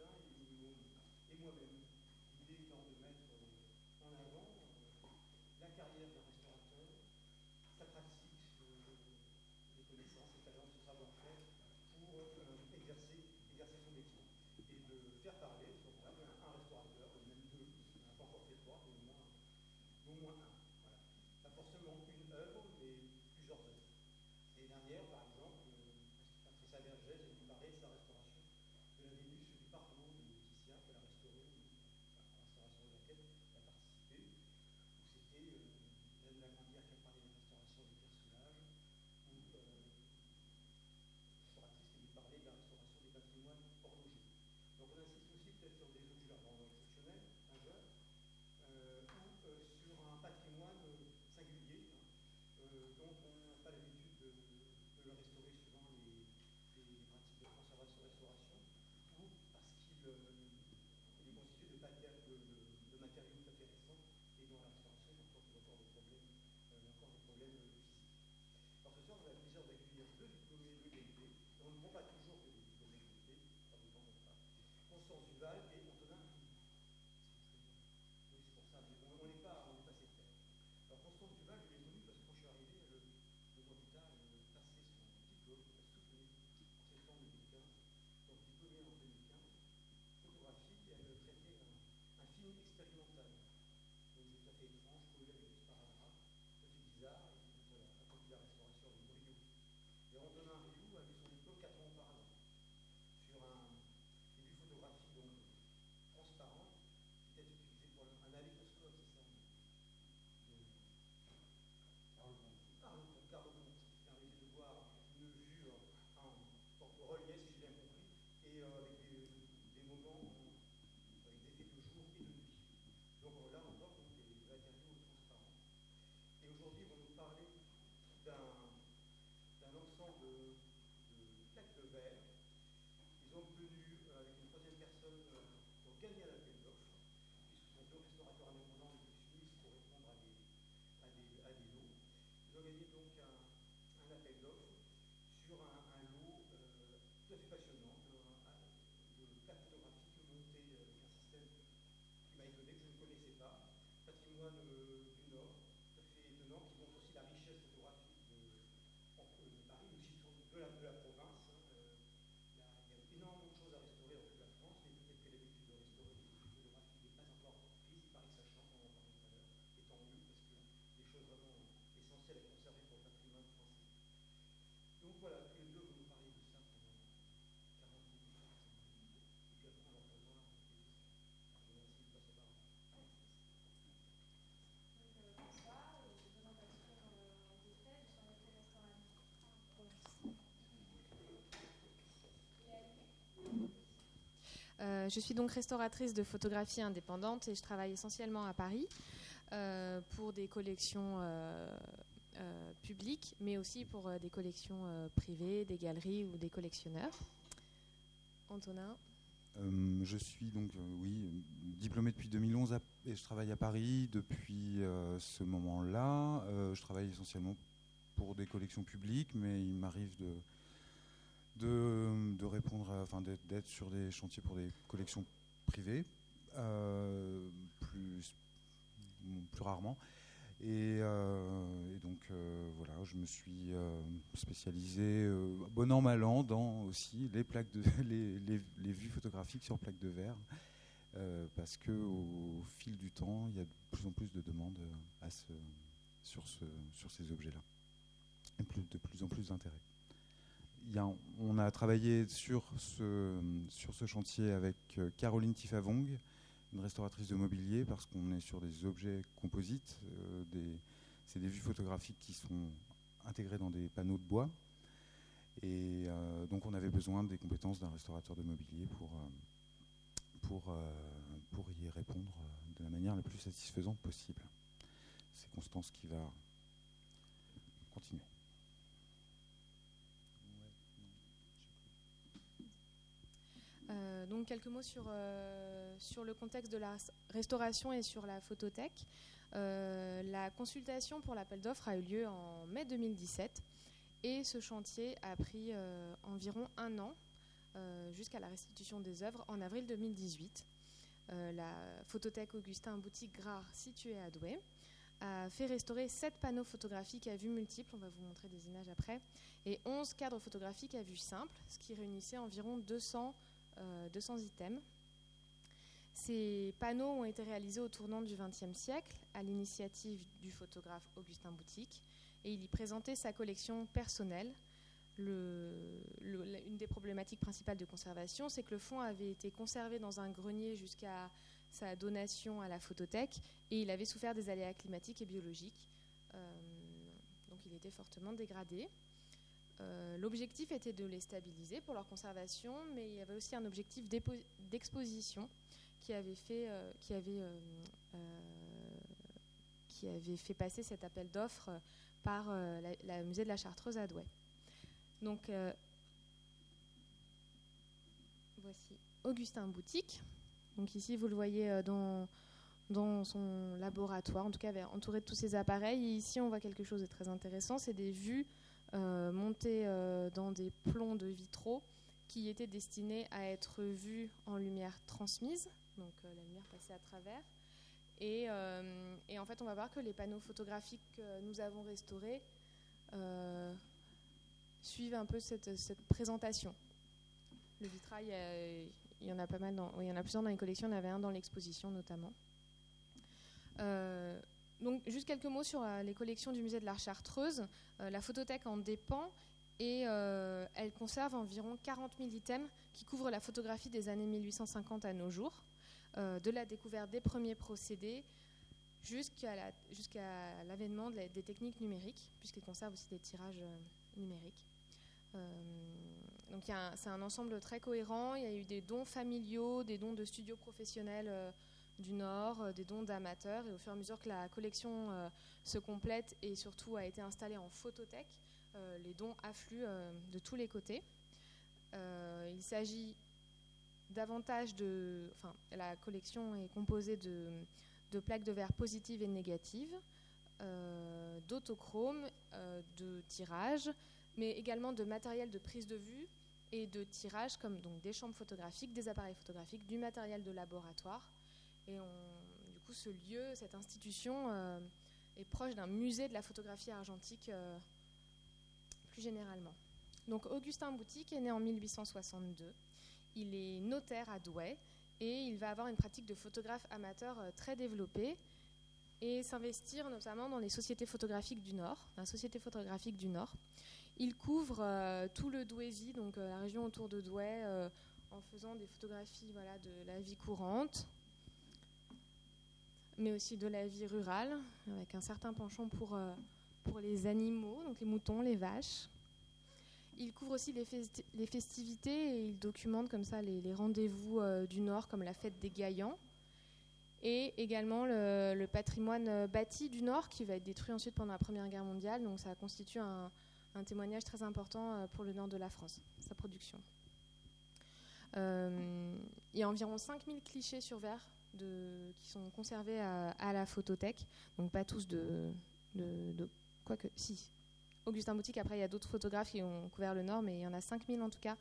et, moi-même, l'idée étant de mettre en avant la carrière d'un restaurateur, sa pratique, les connaissances, ses talents, son savoir-faire pour exercer, exercer son métier. Et de faire parler, un restaurateur, même deux, on n'a pas encore fait trois, mais au moins, au moins un. On insiste aussi peut-être sur des objets vraiment exceptionnels, majeurs, ou sur un patrimoine singulier, dont on n'a pas l'habitude de, le restaurer suivant les, pratiques de conservation-restauration, ou parce qu'il est constitué de, de matériaux tout et dont la restauration comporte encore des problèmes, encore des problèmes physiques. Alors ce soir, on a le plaisir d'accueillir deux diplômés de l'UNP, dont on ne prend pas toujours fonce sans une valve et on devient Oui, c'est pour ça, mais on n'est pas, on est passé de terre. Alors Constance Duval, je l'ai connue parce que quand je suis arrivé, elle, deux ans plus tard, elle passait son diplôme, elle soutenait en septembre 2015, donc diplômée en 2015, photographique, et elle traitait un, un film expérimental. Donc c'est tout à fait étrange, collé avec du sparadrap, un peu bizarre, et puis toute la, la restauration de Brio. Et on aujourd'hui vont nous parler d'un ensemble de, de plaques de verre ont obtenu, euh, avec une troisième personne euh, pour gagner à appel d'offres, puisque ce sont deux restaurateurs indépendants qui finissent pour répondre à des, lots. Ils ont gagné donc un, appel d'offres sur un, lot euh, tout à fait passionnant de, de, de plaques avec un système qui m'a étonné, que je ne connaissais pas, patrimoine un peu la, province. Hein, euh, il y, a énormément de choses à restaurer dans toute la France, mais peut-être que l'habitude de restaurer des photographies n'est pas encore prise. Il paraît que ça change, on en parlait tout à l'heure, et mieux, parce que des choses vraiment essentielles à conserver pour le patrimoine français. Donc voilà, je suis donc restauratrice de photographie indépendante et je travaille essentiellement à Paris euh, pour des collections euh, euh, publiques, mais aussi pour des collections privées, des galeries ou des collectionneurs. Antonin je suis donc, oui, diplômé depuis 2011 et je travaille à Paris depuis ce moment-là. je travaille essentiellement pour des collections publiques, mais il m'arrive de de, de répondre, enfin d'être sur des chantiers pour des collections privées, euh, plus, plus rarement. Et, euh, donc euh, voilà, je me suis spécialisé, bon an mal an, dans aussi les plaques de les, les, vues photographiques sur plaques de verre, parce que au, fil du temps, il y a de plus en plus de demandes à ce, sur, ce, sur ces objets-là, et plus, de plus en plus d'intérêt on a travaillé sur ce, chantier avec euh, Caroline Tifavong, une restauratrice de mobilier, parce qu'on est sur des objets composites. Euh, c'est des vues photographiques qui sont intégrées dans des panneaux de bois. Et euh, donc on avait besoin des compétences d'un restaurateur de mobilier pour y répondre de la manière la plus satisfaisante possible. C'est Constance qui va quelques mots sur, euh, sur le contexte de la restauration et sur la photothèque. Euh, la consultation pour l'appel d'offres a eu lieu en mai 2017 et ce chantier a pris euh, environ un an jusqu'à la restitution des œuvres en avril 2018. la photothèque Augustin Boutique Grard située à Douai a fait restaurer 7 panneaux photographiques à vue multiple, on va vous montrer des images après, et 11 cadres photographiques à vue simple, ce qui réunissait environ 200 200 items. Ces panneaux ont été réalisés au tournant du XXe siècle à l'initiative du photographe Augustin Boutique et il y présentait sa collection personnelle. une des problématiques principales de conservation, c'est que le fond avait été conservé dans un grenier jusqu'à sa donation à la photothèque et il avait souffert des aléas climatiques et biologiques. Euh, donc il était fortement dégradé. Euh, l'objectif était de les stabiliser pour leur conservation, mais il y avait aussi un objectif d'exposition qui avait fait, euh, qui avait, qui avait fait passer cet appel d'offres par la, musée de la Chartreuse à Douai. Donc voici Augustin Boutique. Donc ici, vous le voyez euh, dans, dans son laboratoire, en tout cas entouré de tous ces appareils. Et ici, on voit quelque chose de très intéressant, c'est des vues euh, montées euh, dans des plombs de vitraux qui étaient destinés à être vus en lumière transmise, donc la lumière passée à travers. Et, en fait, on va voir que les panneaux photographiques que nous avons restaurés suivent un peu cette, présentation. Le vitrail il y en a pas mal dans, il y en plusieurs dans les collections, il y en avait un dans l'exposition notamment. Euh, donc, juste quelques mots sur euh, les collections du musée de l'art chartreuse. Euh, la photothèque en dépend et elle conserve environ 40 000 items qui couvrent la photographie des années 1850 à nos jours, de la découverte des premiers procédés jusqu'à l'avènement des techniques numériques, puisqu'elle conserve aussi des tirages numériques. Donc c'est un ensemble très cohérent. Il y a eu des dons familiaux, des dons de studios professionnels euh, du Nord, euh, des dons d'amateurs. Et au fur et à mesure que la collection euh, se complète et surtout a été installée en photothèque, les dons affluent de tous les côtés. il s'agit davantage de... Enfin, la collection est composée de, plaques de verre positives et négatives, d'autochromes, de tirages, mais également de matériel de prise de vue et de tirage comme donc des chambres photographiques, des appareils photographiques, du matériel de laboratoire. Et du coup, ce lieu, cette institution euh, est proche d'un musée de la photographie argentique euh, plus généralement. Donc Augustin Boutique est né en 1862. Il est notaire à Douai et il va avoir une pratique de photographe amateur euh, très développée et s'investir notamment dans les sociétés photographiques du Nord, la Société photographique du Nord. Il couvre tout le Douaisis, donc la région autour de Douai, en faisant des photographies de la vie courante, mais aussi de la vie rurale, avec un certain penchant pour, pour les animaux, donc les moutons, les vaches. Il couvre aussi les, festivités et il documente comme ça les, rendez-vous du Nord, comme la fête des Gaillans, et également le, patrimoine bâti du Nord qui va être détruit ensuite pendant la Première Guerre mondiale. Donc ça constitue un, un témoignage très important euh, pour le nord de la France, sa production. Euh, il y a environ 5000 clichés sur verre qui sont conservés à, la photothèque, donc pas tous de, de, quoique, si. Augustin Boutique, après il y a d'autres photographes qui ont couvert le nord, mais il y en a 5000 en tout cas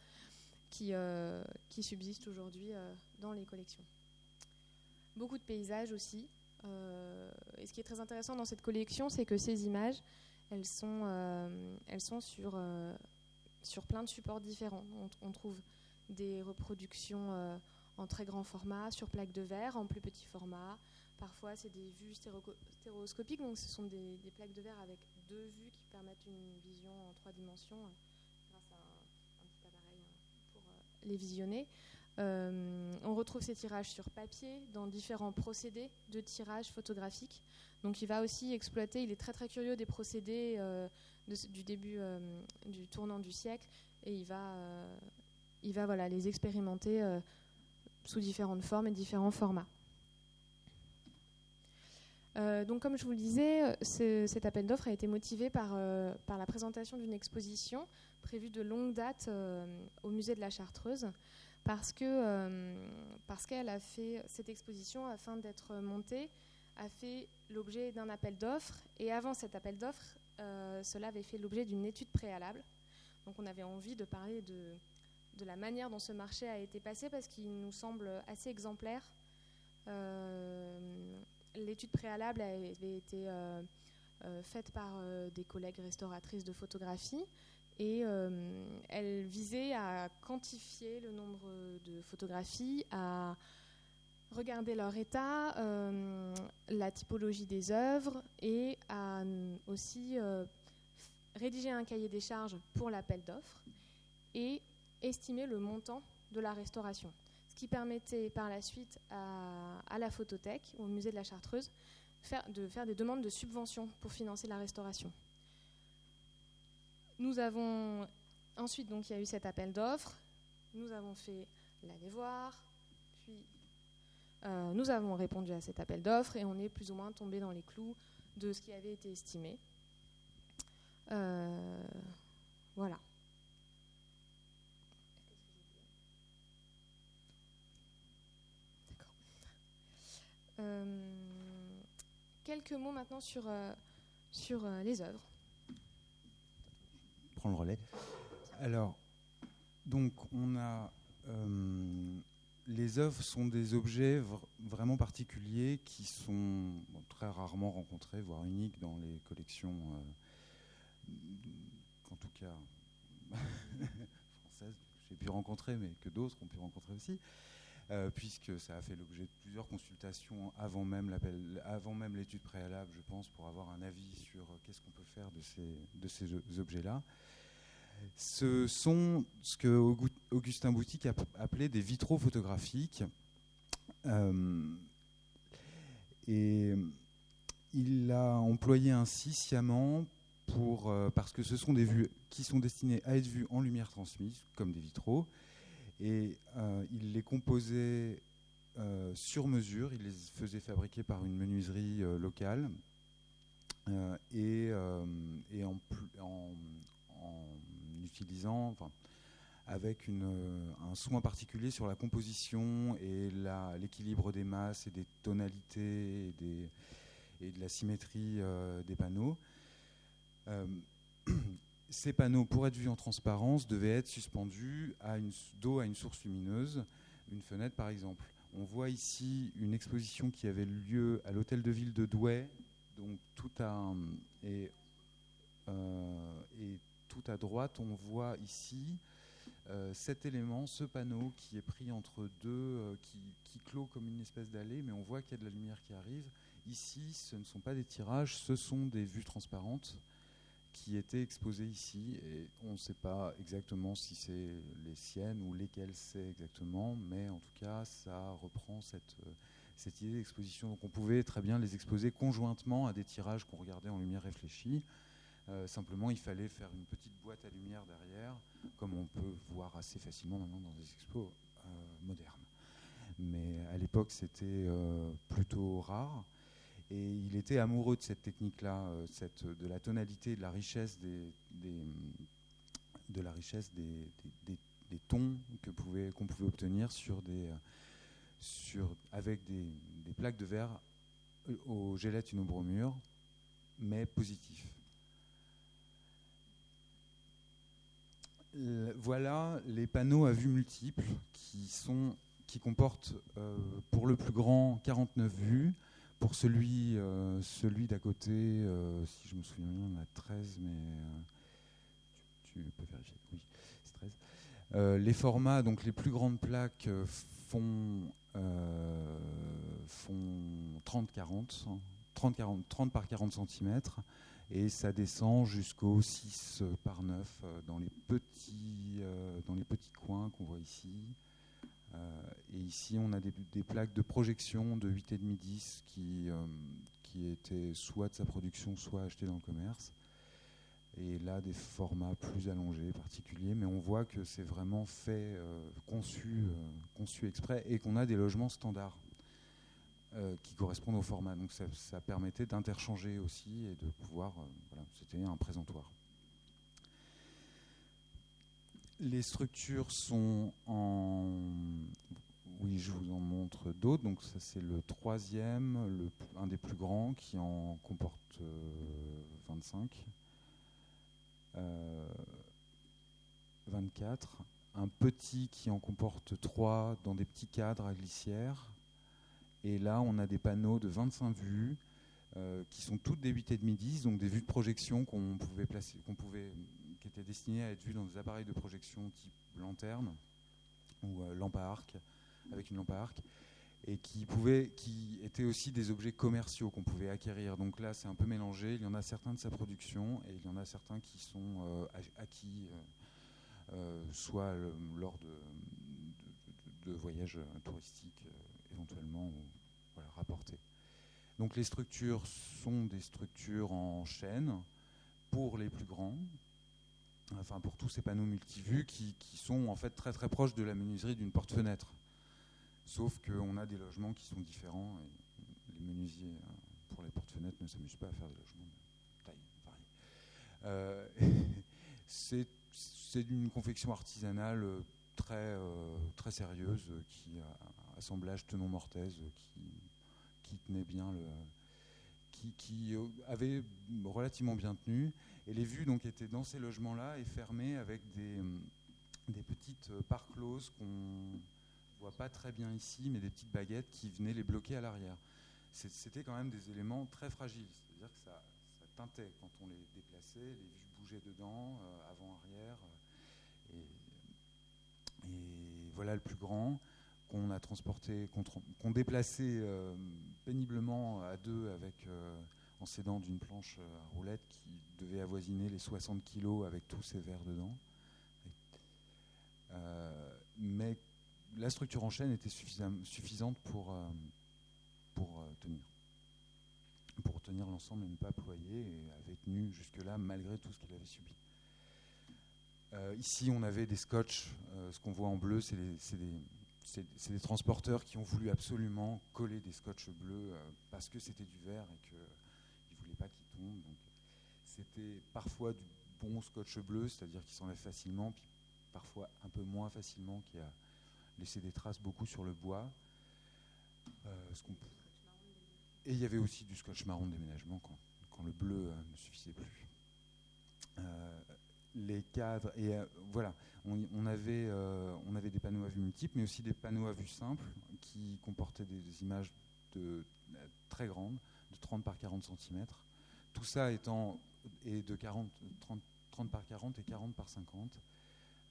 qui, euh, subsistent aujourd'hui dans les collections. Beaucoup de paysages aussi. et ce qui est très intéressant dans cette collection, c'est que ces images, elles sont, euh, sur, euh, plein de supports différents. On, trouve des reproductions euh, en très grand format, sur plaques de verre, en plus petit format. Parfois, c'est des vues stéréoscopiques, donc ce sont des, plaques de verre avec deux vues qui permettent une vision en trois dimensions grâce à un, petit appareil hein, pour les visionner. on retrouve ces tirages sur papier dans différents procédés de tirage photographique. Donc il va aussi exploiter, il est très très curieux des procédés euh, du début euh, du tournant du siècle et il va, euh, il va voilà, les expérimenter sous différentes formes et différents formats. donc, comme je vous le disais, cet appel d'offres a été motivé par, par la présentation d'une exposition prévue de longue date au musée de la Chartreuse, parce que parce qu'elle a fait cette exposition afin d'être montée a fait l'objet d'un appel d'offres. Et avant cet appel d'offres, euh, cela avait fait l'objet d'une étude préalable. Donc on avait envie de parler de, de la manière dont ce marché a été passé parce qu'il nous semble assez exemplaire. L'étude préalable avait été faite par des collègues restauratrices de photographie et elle visait à quantifier le nombre de photographies, à regarder leur état, euh, la typologie des œuvres et à aussi euh, rédiger un cahier des charges pour l'appel d'offres et estimer le montant de la restauration. Ce qui permettait par la suite à, la photothèque, au musée de la Chartreuse, de faire des demandes de subventions pour financer la restauration. Nous avons ensuite, donc il y a eu cet appel d'offres, nous avons fait l'aller voir, puis euh, nous avons répondu à cet appel d'offres et on est plus ou moins tombé dans les clous de ce qui avait été estimé. Euh, voilà. Euh, quelques mots maintenant sur, sur les œuvres. Prends le relais. Alors, donc on a les œuvres sont des objets vraiment particuliers qui sont très rarement rencontrés, voire uniques dans les collections, euh, en tout cas françaises, j'ai pu rencontrer, mais que d'autres ont pu rencontrer aussi. Euh, puisque ça a fait l'objet de plusieurs consultations avant même l'étude préalable, je pense, pour avoir un avis sur euh, qu'est-ce qu'on peut faire de ces, objets-là ce sont ce que Augustin Boutique a appelé des vitraux photographiques. Euh, et il l'a employé ainsi sciemment pour, parce que ce sont des vues qui sont destinées à être vues en lumière transmise, comme des vitraux. Et euh, il les composait sur mesure, il les faisait fabriquer par une menuiserie locale. et, en, utilisant, avec euh, un soin particulier sur la composition et l'équilibre des masses et des tonalités et, de la symétrie euh, des panneaux. Euh, ces panneaux, pour être vus en transparence, devaient être suspendus à une, dos à une source lumineuse, une fenêtre par exemple. On voit ici une exposition qui avait lieu à l'hôtel de ville de Douai, donc tout à, et, et tout à droite, on voit ici euh, cet élément, ce panneau qui est pris entre deux, euh, qui, clôt comme une espèce d'allée, mais on voit qu'il y a de la lumière qui arrive. Ici, ce ne sont pas des tirages, ce sont des vues transparentes qui étaient exposées ici. Et on ne sait pas exactement si c'est les siennes ou lesquelles c'est exactement, mais en tout cas, ça reprend cette, euh, idée d'exposition. Donc on pouvait très bien les exposer conjointement à des tirages qu'on regardait en lumière réfléchie. Euh, simplement, il fallait faire une petite boîte à lumière derrière, comme on peut voir assez facilement maintenant dans des expos euh, modernes. Mais à l'époque, c'était plutôt rare. Et il était amoureux de cette technique-là, de la tonalité, de la richesse des, tons qu'on pouvait obtenir sur, avec des, plaques de verre au gélette bromure, mais positif. voilà les panneaux à vue multiples qui, sont, qui comportent euh, pour le plus grand 49 vues. Pour celui, euh, celui d'à côté, euh, si je me souviens bien, on a 13, mais tu, peux vérifier. Oui, c'est 13. les formats, donc les plus grandes plaques font, font 30-40, 30, 30 par 40 cm et ça descend jusqu'au 6 par 9 euh, dans les petits, euh, dans les petits coins qu'on voit ici. Euh, et ici, on a des, plaques de projection de 8,5-10 qui, qui étaient soit de sa production, soit achetées dans le commerce. Et là, des formats plus allongés, particuliers, mais on voit que c'est vraiment fait, conçu, conçu exprès, et qu'on a des logements standards. Euh, qui correspondent au format. Donc ça, permettait d'interchanger aussi et de pouvoir. Euh, voilà, C'était un présentoir. Les structures sont en. Oui, je vous en montre d'autres. Donc ça c'est le troisième, un des plus grands qui en comporte 25. Euh, 24, un petit qui en comporte trois dans des petits cadres à glissière. Et là, on a des panneaux de 25 vues euh, qui sont toutes des 8,5 10, donc des vues de projection qu'on pouvait placer, qu'on pouvait, qui étaient destinées à être vues dans des appareils de projection type lanterne ou euh, lampe à arc, avec une lampe à arc, et qui, pouvaient, qui étaient aussi des objets commerciaux qu'on pouvait acquérir. Donc là, c'est un peu mélangé. Il y en a certains de sa production et il y en a certains qui sont euh, acquis, soit lors de, de, voyages touristiques éventuellement ou voilà, rapportés. Donc les structures sont des structures en chaîne pour les plus grands, enfin pour tous ces panneaux multivus qui, sont en fait très très proches de la menuiserie d'une porte-fenêtre. Sauf qu'on a des logements qui sont différents et les menuisiers euh, pour les porte-fenêtres ne s'amusent pas à faire des logements de taille variée. Euh, c'est une confection artisanale très, euh, très sérieuse qui assemblage tenon mortaise qui qui tenait bien le, qui, euh, avait relativement bien tenu. Et les vues donc étaient dans ces logements-là et fermées avec des, euh, des petites euh, parts closes qu'on voit pas très bien ici, mais des petites baguettes qui venaient les bloquer à l'arrière. C'était quand même des éléments très fragiles, c'est-à-dire que ça, ça, teintait quand on les déplaçait, les vues bougeaient dedans, avant, arrière. et, voilà le plus grand qu'on a transporté, qu'on déplaçait euh, péniblement à deux avec, euh, en s'aidant d'une planche euh, à roulette qui devait avoisiner les 60 kilos avec tous ces verres dedans. mais la structure en chaîne était suffisante pour, pour tenir. Pour tenir l'ensemble et ne pas ployer, et avait tenu jusque-là malgré tout ce qu'il avait subi. ici, on avait des scotch. ce qu'on voit en bleu, c'est des, c'est des transporteurs qui ont voulu absolument coller des scotch bleus euh, parce que c'était du verre et qu'ils ne voulaient pas qu'il tombe. c'était parfois du bon scotch bleu, c'est-à-dire qui s'enlève facilement, puis parfois un peu moins facilement, qui a laissé des traces beaucoup sur le bois. Euh, et il y avait aussi du scotch marron de déménagement quand, le bleu euh, ne suffisait plus les cadres. Et euh, voilà, on, avait, euh, on avait des panneaux à vue multiples, mais aussi des panneaux à vue simple qui comportaient des, images de, très grandes, de 30 par 40 cm. Tout ça étant et de 40, 30, 30 par 40 et 40 par 50.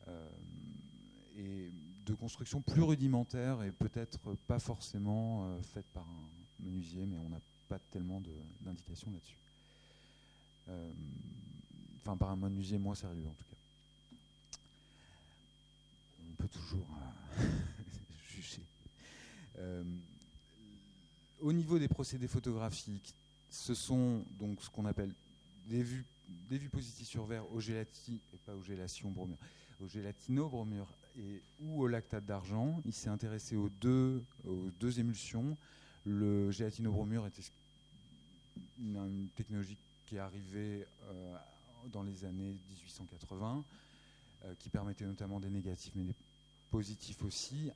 Euh, et de construction plus rudimentaire et peut-être pas forcément faite par un menuisier, mais on n'a pas tellement d'indications là-dessus enfin par un menuisier moins sérieux en tout cas. On peut toujours euh, juger. Euh, au niveau des procédés photographiques, ce sont donc ce qu'on appelle des vues, positives sur verre au gélati, et pas au gélation bromure, au gélatino bromure et ou au lactate d'argent. Il s'est intéressé aux deux, aux deux émulsions. Le gélatino bromure était une, technologie qui est arrivée euh, dans les années 1880, euh, qui permettait notamment des négatifs mais des positifs aussi.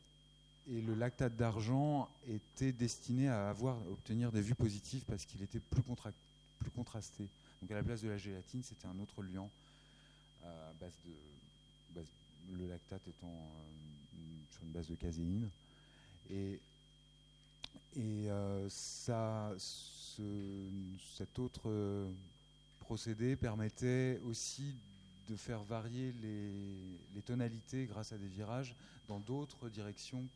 Et le lactate d'argent était destiné à avoir, obtenir des vues positives parce qu'il était plus, plus contrasté. Donc à la place de la gélatine, c'était un autre liant euh, base de, le lactate étant euh, sur une base de caséine. Et, et ça, ce, cet autre permettait aussi de faire varier les, tonalités grâce à des virages dans d'autres directions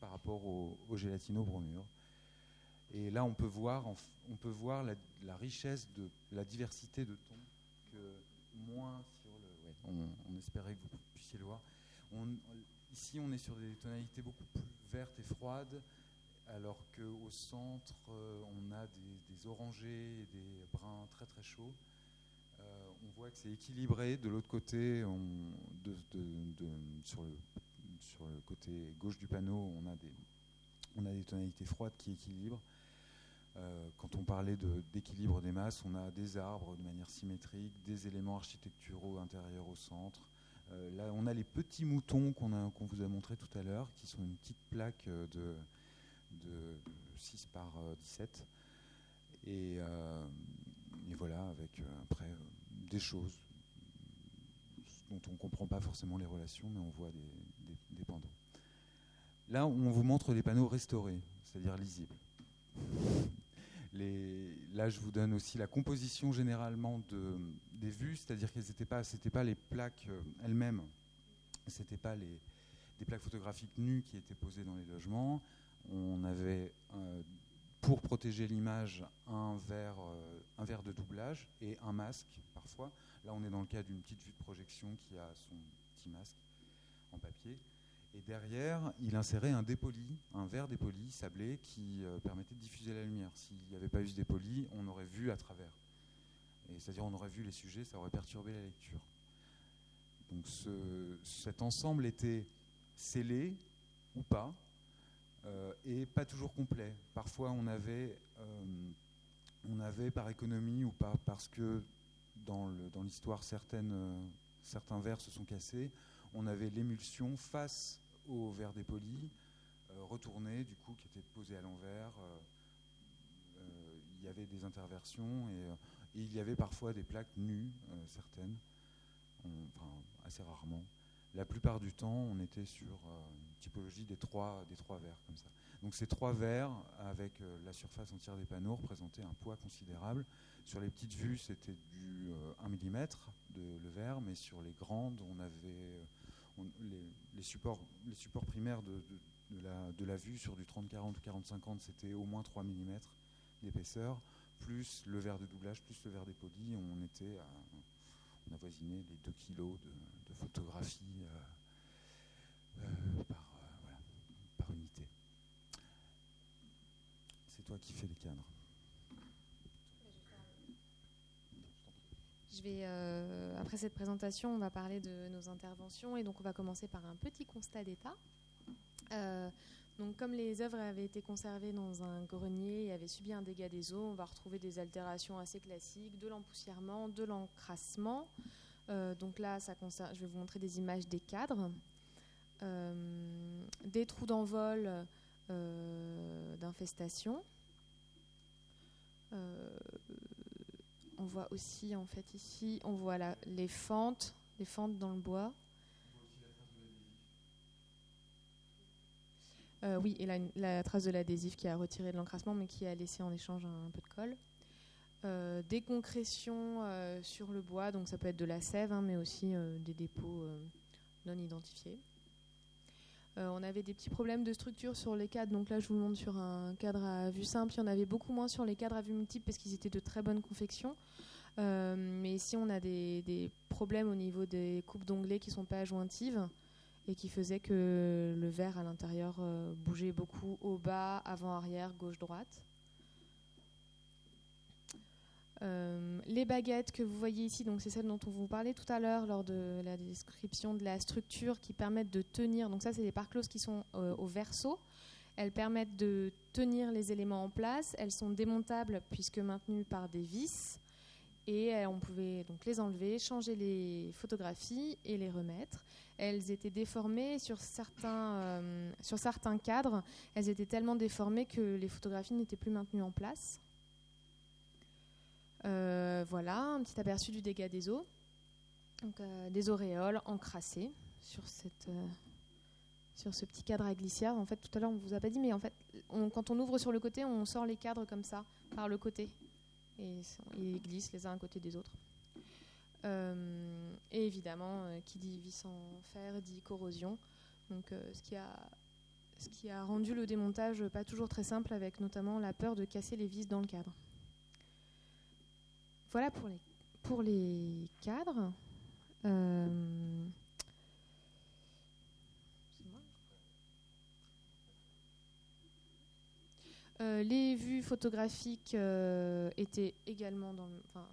par rapport au, gélatino-bromure. Et là, on peut voir, on peut voir la, richesse de la diversité de tons que moins on, espérait que vous puissiez le voir. ici, on est sur des tonalités beaucoup plus vertes et froides, alors qu'au centre, euh, on a des, orangés et des bruns très très chauds. Euh, on voit que c'est équilibré. De l'autre côté, sur, le, côté gauche du panneau, on a des, tonalités froides qui équilibrent. Euh, quand on parlait d'équilibre des masses, on a des arbres de manière symétrique, des éléments architecturaux intérieurs au centre. Là, on a les petits moutons qu'on vous a montré tout à l'heure, qui sont une petite plaque de, 6 par 17. Et, et voilà, avec euh, après euh, des choses dont on ne comprend pas forcément les relations, mais on voit des, des, pendants. Là, on vous montre des panneaux restaurés, c'est-à-dire lisibles. Les, là, je vous donne aussi la composition généralement de, des vues, c'est-à-dire qu'elles n'étaient pas, pas les plaques euh, elles-mêmes, c'était pas les, des plaques photographiques nues qui étaient posées dans les logements. On avait euh, pour protéger l'image un verre, euh, un verre de doublage et un masque parfois. Là, on est dans le cas d'une petite vue de projection qui a son petit masque en papier. Et derrière, il insérait un dépoli, un verre dépoli sablé qui euh, permettait de diffuser la lumière. S'il n'y avait pas eu ce dépoli, on aurait vu à travers. C'est-à-dire on aurait vu les sujets, ça aurait perturbé la lecture. Donc cet ensemble était scellé ou pas, et pas toujours complet. Parfois, on avait, euh, on avait par économie ou parce que dans l'histoire, euh, certains verres se sont cassés, on avait l'émulsion face au verre dépoli, retourné, du coup, qui était posé à l'envers. il y avait des interversions et, il y avait parfois des plaques nues, certaines, enfin, assez rarement. La plupart du temps, on était sur une typologie des trois, des verres comme ça. Donc ces trois verres, avec euh, la surface entière des panneaux, représentaient un poids considérable. Sur les petites vues, c'était du 1 euh, mm de le verre, mais sur les grandes, on avait euh, les, supports, primaires de, la, vue sur du 30-40 ou 40-50, c'était au moins 3 mm d'épaisseur, plus le verre de doublage, plus le verre dépoli, on était à, on avoisinait les 2 kg de, photographie euh, euh, par, euh, par unité. C'est toi qui fais les cadres. Je vais, après cette présentation, on va parler de nos interventions et donc on va commencer par un petit constat d'état. Donc, comme les œuvres avaient été conservées dans un grenier et avaient subi un dégât des eaux, on va retrouver des altérations assez classiques, de l'empoussièrement, de l'encrassement, euh, donc là, ça concerne, je vais vous montrer des images des cadres, euh, des trous d'envol euh, d'infestation. on voit aussi, en fait, ici, on voit les fentes, les fentes dans le bois. Oui, et la, la trace de l'adhésif qui a retiré de l'encrassement, mais qui a laissé en échange un peu de colle. Euh, des concrétions euh, sur le bois, donc ça peut être de la sève, hein, mais aussi euh, des dépôts non identifiés. on avait des petits problèmes de structure sur les cadres, donc là je vous le montre sur un cadre à vue simple. Il y en avait beaucoup moins sur les cadres à vue multiple parce qu'ils étaient de très bonne confection. mais ici on a des, des, problèmes au niveau des coupes d'onglets qui ne sont pas jointives et qui faisaient que le verre à l'intérieur bougeait beaucoup au bas, avant, arrière, gauche, droite. Euh, les baguettes que vous voyez ici, c'est celles dont on vous parlait tout à l'heure lors de la description de la structure qui permettent de tenir. Donc ça, c'est des parcloses qui sont euh, au verso. Elles permettent de tenir les éléments en place. Elles sont démontables puisque maintenues par des vis. Et euh, on pouvait donc les enlever, changer les photographies et les remettre. Elles étaient déformées sur certains, sur certains cadres. Elles étaient tellement déformées que les photographies n'étaient plus maintenues en place. Euh, voilà, un petit aperçu du dégât des eaux. Euh, des auréoles encrassées sur, cette, euh, sur ce petit cadre à glissière. En fait, tout à l'heure, on ne vous a pas dit, mais en fait, quand on ouvre sur le côté, on sort les cadres comme ça, par le côté. Et ils glissent les uns à côté des autres. Et évidemment, qui dit vis en fer dit corrosion. Donc, ce, qui a, ce qui a rendu le démontage pas toujours très simple, avec notamment la peur de casser les vis dans le cadre. Voilà pour les, pour les cadres. Euh, euh, les vues photographiques euh, étaient également dans enfin,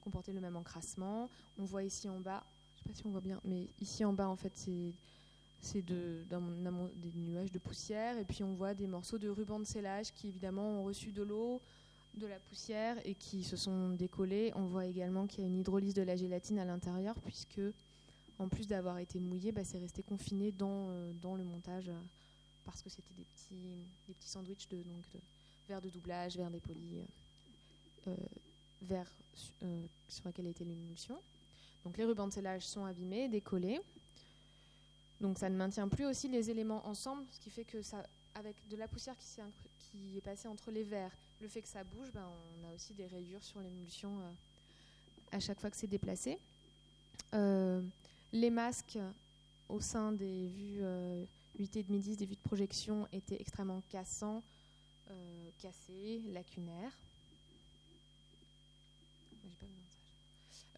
comportaient le même encrassement. On voit ici en bas, je ne sais pas si on voit bien, mais ici en bas en fait c'est de, des nuages de poussière et puis on voit des morceaux de ruban de scellage qui évidemment ont reçu de l'eau, de la poussière et qui se sont décollés. On voit également qu'il y a une hydrolyse de la gélatine à l'intérieur, puisque en plus d'avoir été mouillé, bah, c'est resté confiné dans, euh, dans le montage euh, parce que c'était des petits, des petits sandwichs de, verre de doublage, verre dépoli, verre sur lequel était l'émulsion. Donc les rubans de scellage sont abîmés, décollés. Donc ça ne maintient plus aussi les éléments ensemble, ce qui fait que ça, avec de la poussière qui, est passée entre les verres, le fait que ça bouge, ben, on a aussi des rayures sur l'émulsion euh, à chaque fois que c'est déplacé. Euh, les masques au sein des vues 8 et demi 10 des vues de projection étaient extrêmement cassants, euh, cassés, lacunaires.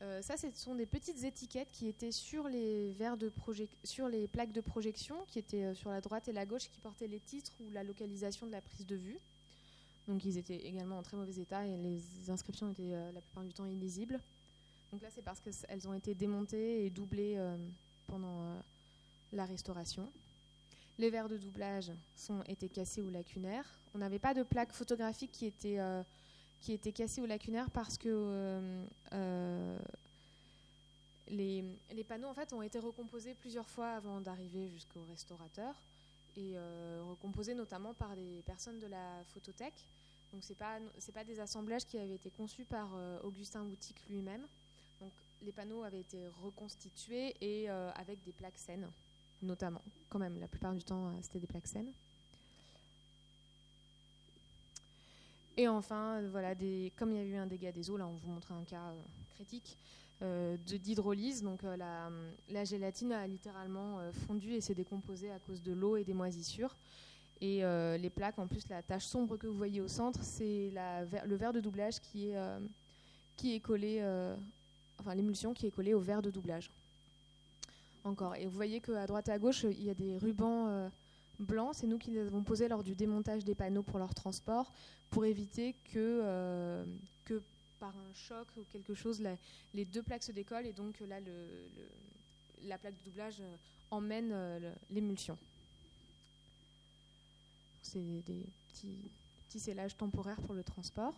Euh, ça, ce sont des petites étiquettes qui étaient sur les, verres de sur les plaques de projection, qui étaient euh, sur la droite et la gauche, qui portaient les titres ou la localisation de la prise de vue. Donc ils étaient également en très mauvais état et les inscriptions étaient la plupart du temps illisibles. Donc là, c'est parce qu'elles ont été démontées et doublées pendant la restauration. Les verres de doublage sont, étaient cassés ou lacunaires. On n'avait pas de plaque photographique qui était, euh, qui était cassée ou lacunaire parce que euh, euh, les, les, panneaux en fait, ont été recomposés plusieurs fois avant d'arriver jusqu'au restaurateur et recomposés notamment par des personnes de la photothèque. Donc ce n'est pas, pas des assemblages qui avaient été conçus par Augustin Boutique lui-même. Donc les panneaux avaient été reconstitués et avec des plaques saines notamment. Quand même, la plupart du temps, euh, c'était des plaques saines. Et enfin, euh, voilà, comme il y a eu un dégât des eaux, là on vous montre un cas euh, critique euh, d'hydrolyse. Donc la, la, gélatine a littéralement fondu et s'est décomposée à cause de l'eau et des moisissures. Et les plaques, en plus, la tache sombre que vous voyez au centre, c'est le verre de doublage qui est, collé, enfin l'émulsion qui est collée au verre de doublage encore. Et vous voyez qu'à droite et à gauche, il y a des rubans blancs. C'est nous qui les avons posés lors du démontage des panneaux pour leur transport, pour éviter que, euh, par un choc ou quelque chose, les deux plaques se décollent et donc là, la plaque de doublage euh, emmène l'émulsion. C'est des petits, petits scellages temporaires pour le transport.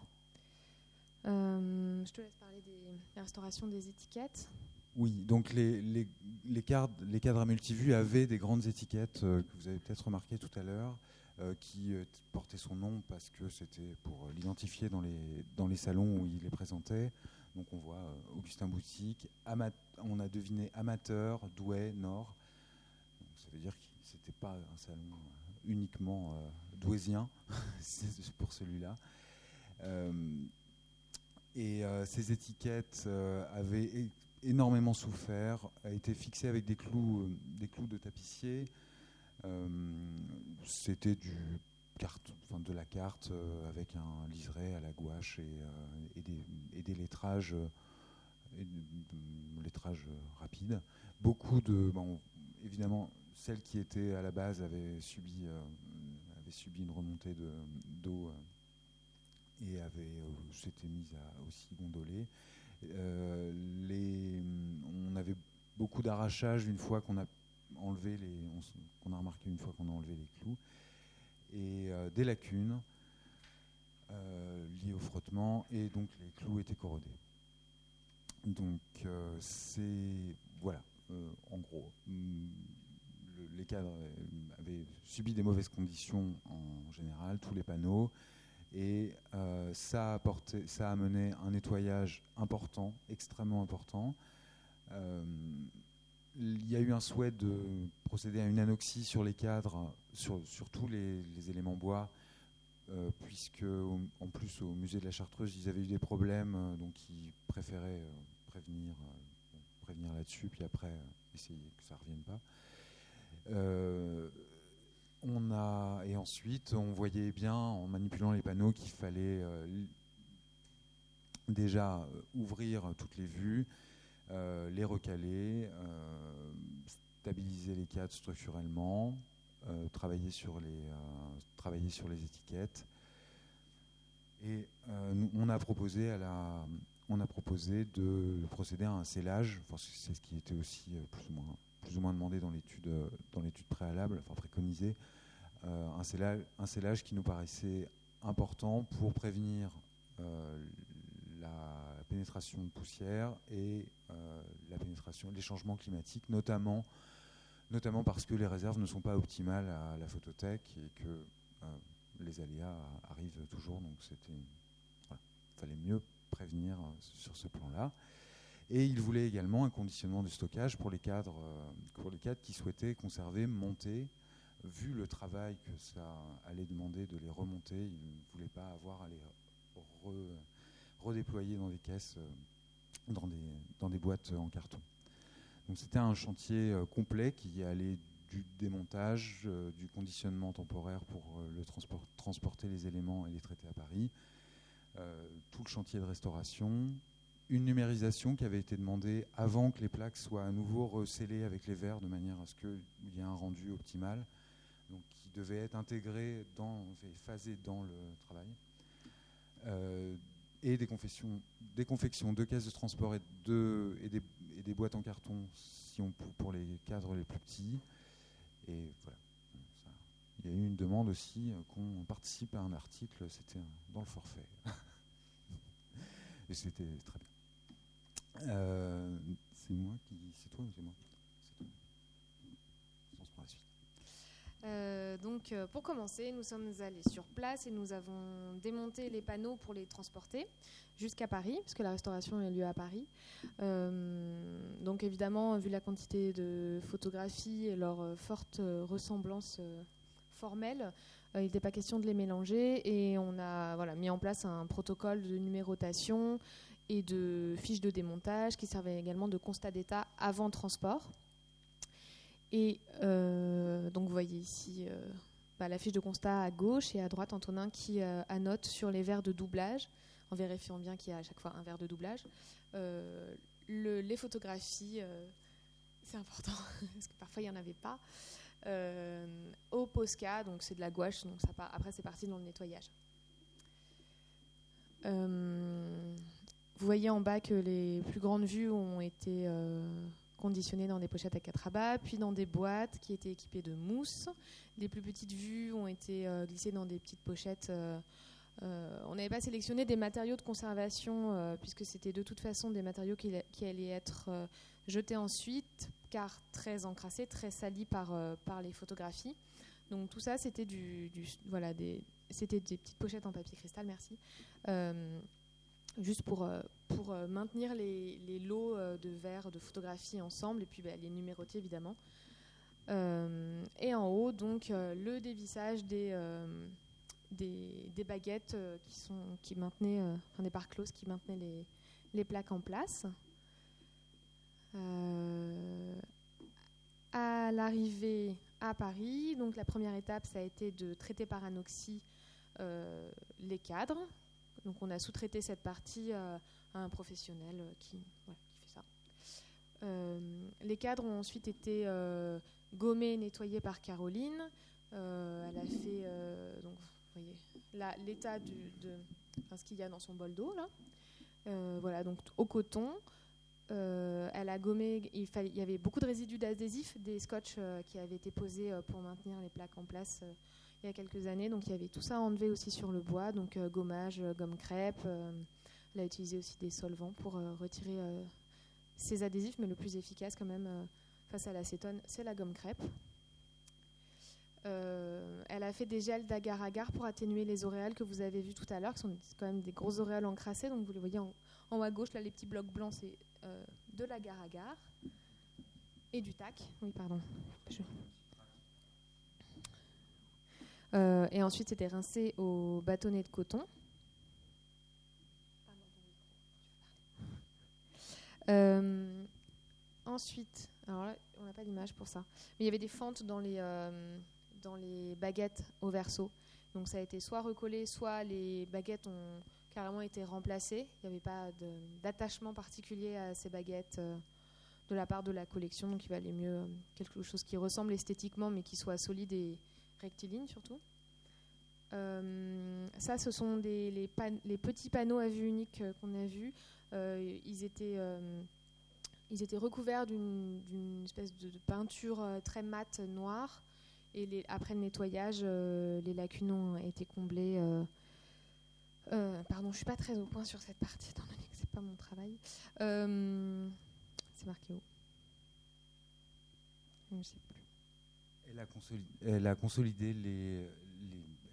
je te laisse parler des restaurations des étiquettes. Oui, donc les, les, les, cadres, les cadres à multivue avaient des grandes étiquettes euh, que vous avez peut-être remarqué tout à l'heure, euh, qui euh, portaient son nom parce que c'était pour l'identifier dans les, dans les salons où il les présentait. Donc on voit Augustin Boutique, on a deviné amateur, Douai, Nord. ça veut dire que ce n'était pas un salon uniquement douaisien pour celui-là. et ces étiquettes avaient énormément souffert, a été fixé avec des clous, euh, des clous de tapissier. Euh, c'était de la carte euh, avec un liseré à la gouache et, des, et lettrages, et rapides. Beaucoup de, évidemment, celles qui étaient à la base avaient subi, une remontée d'eau et avaient s'étaient mises à aussi gondoler. Euh, on avait beaucoup d'arrachage une fois qu'on a enlevé les, qu'on a remarqué une fois qu'on a enlevé les clous, et euh, des lacunes euh, liées au frottement, et donc les clous étaient corrodés. Donc c'est voilà, en gros, les cadres avaient subi des mauvaises conditions en général, tous les panneaux. Et euh, ça, a apporté, ça a un nettoyage important, extrêmement important. Euh, il y a eu un souhait de procéder à une anoxie sur les cadres, sur, tous les, éléments bois, euh, puisque en plus au musée de la Chartreuse, ils avaient eu des problèmes, donc ils préféraient prévenir, prévenir là-dessus, puis après essayer que ça ne revienne pas. On a, et ensuite, on voyait bien en manipulant les panneaux qu'il fallait euh, déjà euh, ouvrir toutes les vues, euh, les recaler, stabiliser les cadres structurellement, travailler, sur les, travailler sur les étiquettes. Et on a proposé à la, on a proposé de procéder à un scellage. c'est ce qui était aussi plus ou moins, plus ou moins demandé dans l'étude, dans l'étude préalable, enfin préconisée, euh, un, scellage, un, qui nous paraissait important pour prévenir euh, la pénétration de poussière et euh, la pénétration, les changements climatiques, notamment, notamment parce que les réserves ne sont pas optimales à la photothèque et que les aléas arrivent toujours. Donc c'était, fallait mieux prévenir sur ce plan-là. Et il voulait également un conditionnement de stockage pour les cadres, pour les cadres qui souhaitaient conserver, monter. Vu le travail que ça allait demander de les remonter, il ne voulait pas avoir à les redéployer dans des caisses, dans des, dans des boîtes en carton. Donc c'était un chantier complet qui allait du démontage, euh, du conditionnement temporaire pour euh, le transport, transporter les éléments et les traiter à Paris, euh, tout le chantier de restauration, une numérisation qui avait été demandée avant que les plaques soient à nouveau recellées avec les verres de manière à ce qu'il y ait un rendu optimal, donc qui devait être intégré dans, phasé dans le travail. et des confections, des confections de caisses de transport et, et des boîtes en carton si on, pour les cadres les plus petits, et voilà. Il y a eu une demande aussi euh, qu'on participe à un article, c'était dans le forfait. et c'était très bien. Euh, c'est moi qui. C'est toi ou c'est moi C'est toi. On se prend la suite. Euh, donc, pour commencer, nous sommes allés sur place et nous avons démonté les panneaux pour les transporter jusqu'à Paris, puisque la restauration a lieu à Paris. Euh, donc, évidemment, vu la quantité de photographies et leur euh, forte ressemblance formelle, il n'était pas question de les mélanger et on a voilà, mis en place un protocole de numérotation et de fiches de démontage qui servait également de constat d'état avant transport. Et euh, donc vous voyez ici euh, bah, la fiche de constat à gauche et à droite Antonin qui euh, annote sur les verres de doublage, en vérifiant bien qu'il y a à chaque fois un verre de doublage. les photographies, c'est important, parce que parfois il n'y en avait pas. au Posca, donc c'est de la gouache, donc ça après c'est parti dans le nettoyage. Vous voyez en bas que les plus grandes vues ont été conditionnés dans des pochettes à quatre abats, puis dans des boîtes qui étaient équipées de mousse. Les plus petites vues ont été euh, glissées dans des petites pochettes. Euh, euh, on n'avait pas sélectionné des matériaux de conservation puisque c'était de toute façon des matériaux qui, allaient être jetés ensuite, car très encrassés, très salis par, les photographies. Donc tout ça, c'était des petites pochettes en papier cristal, merci juste pour, euh, euh, maintenir les, lots euh, de verres de photographie ensemble et puis bah, les numéroter évidemment. et en haut, donc, le dévissage des, baguettes qui, maintenaient, enfin des parts closes qui maintenaient les, les plaques en place. à l'arrivée à Paris, donc la première étape, ça a été de traiter par anoxie les cadres, donc on a sous-traité cette partie à un professionnel euh, qui, fait ça. Euh, les cadres ont ensuite été euh, gommés et nettoyés par Caroline. elle a fait, donc, voyez, l'état de ce qu'il y a dans son bol d'eau là. voilà, donc au coton. elle a gommé, il, il, y avait beaucoup de résidus d'adhésif, des scotch qui avaient été posés pour maintenir les plaques en place il y a quelques années. Donc il y avait tout ça enlevé aussi sur le bois, donc euh, gommage, euh, gomme crêpe. Euh, elle a utilisé aussi des solvants pour retirer ces adhésifs, mais le plus efficace quand même face à l'acétone, c'est la gomme crêpe. elle a fait des gels d'agar-agar pour atténuer les auréoles que vous avez vus tout à l'heure, qui sont quand même des gros auréoles encrassées. Donc vous les voyez en, haut à gauche, là les petits blocs blancs, c'est de l'agar-agar et du tac. Oui, pardon. Euh, et ensuite, c'était rincé au bâtonnet de coton. Euh, ensuite, alors on n'a pas d'image pour ça, mais il y avait des fentes dans les, euh, dans les baguettes au verso. Donc ça a été soit recollé, soit les baguettes ont carrément été remplacées. Il n'y avait pas d'attachement particulier à ces baguettes de la part de la collection, donc il valait mieux quelque chose qui ressemble esthétiquement, mais qui soit solide et, rectiligne surtout. Euh, ça, ce sont les, petits panneaux à vue unique euh, qu'on a vus. Euh, ils, étaient, recouverts d'une espèce de, peinture très mate noire. Et après le nettoyage, les lacunes ont été comblées. pardon, je suis pas très au point sur cette partie, étant donné que c'est pas mon travail. c'est marqué où? Je ne sais plus elle a, consolidé, les,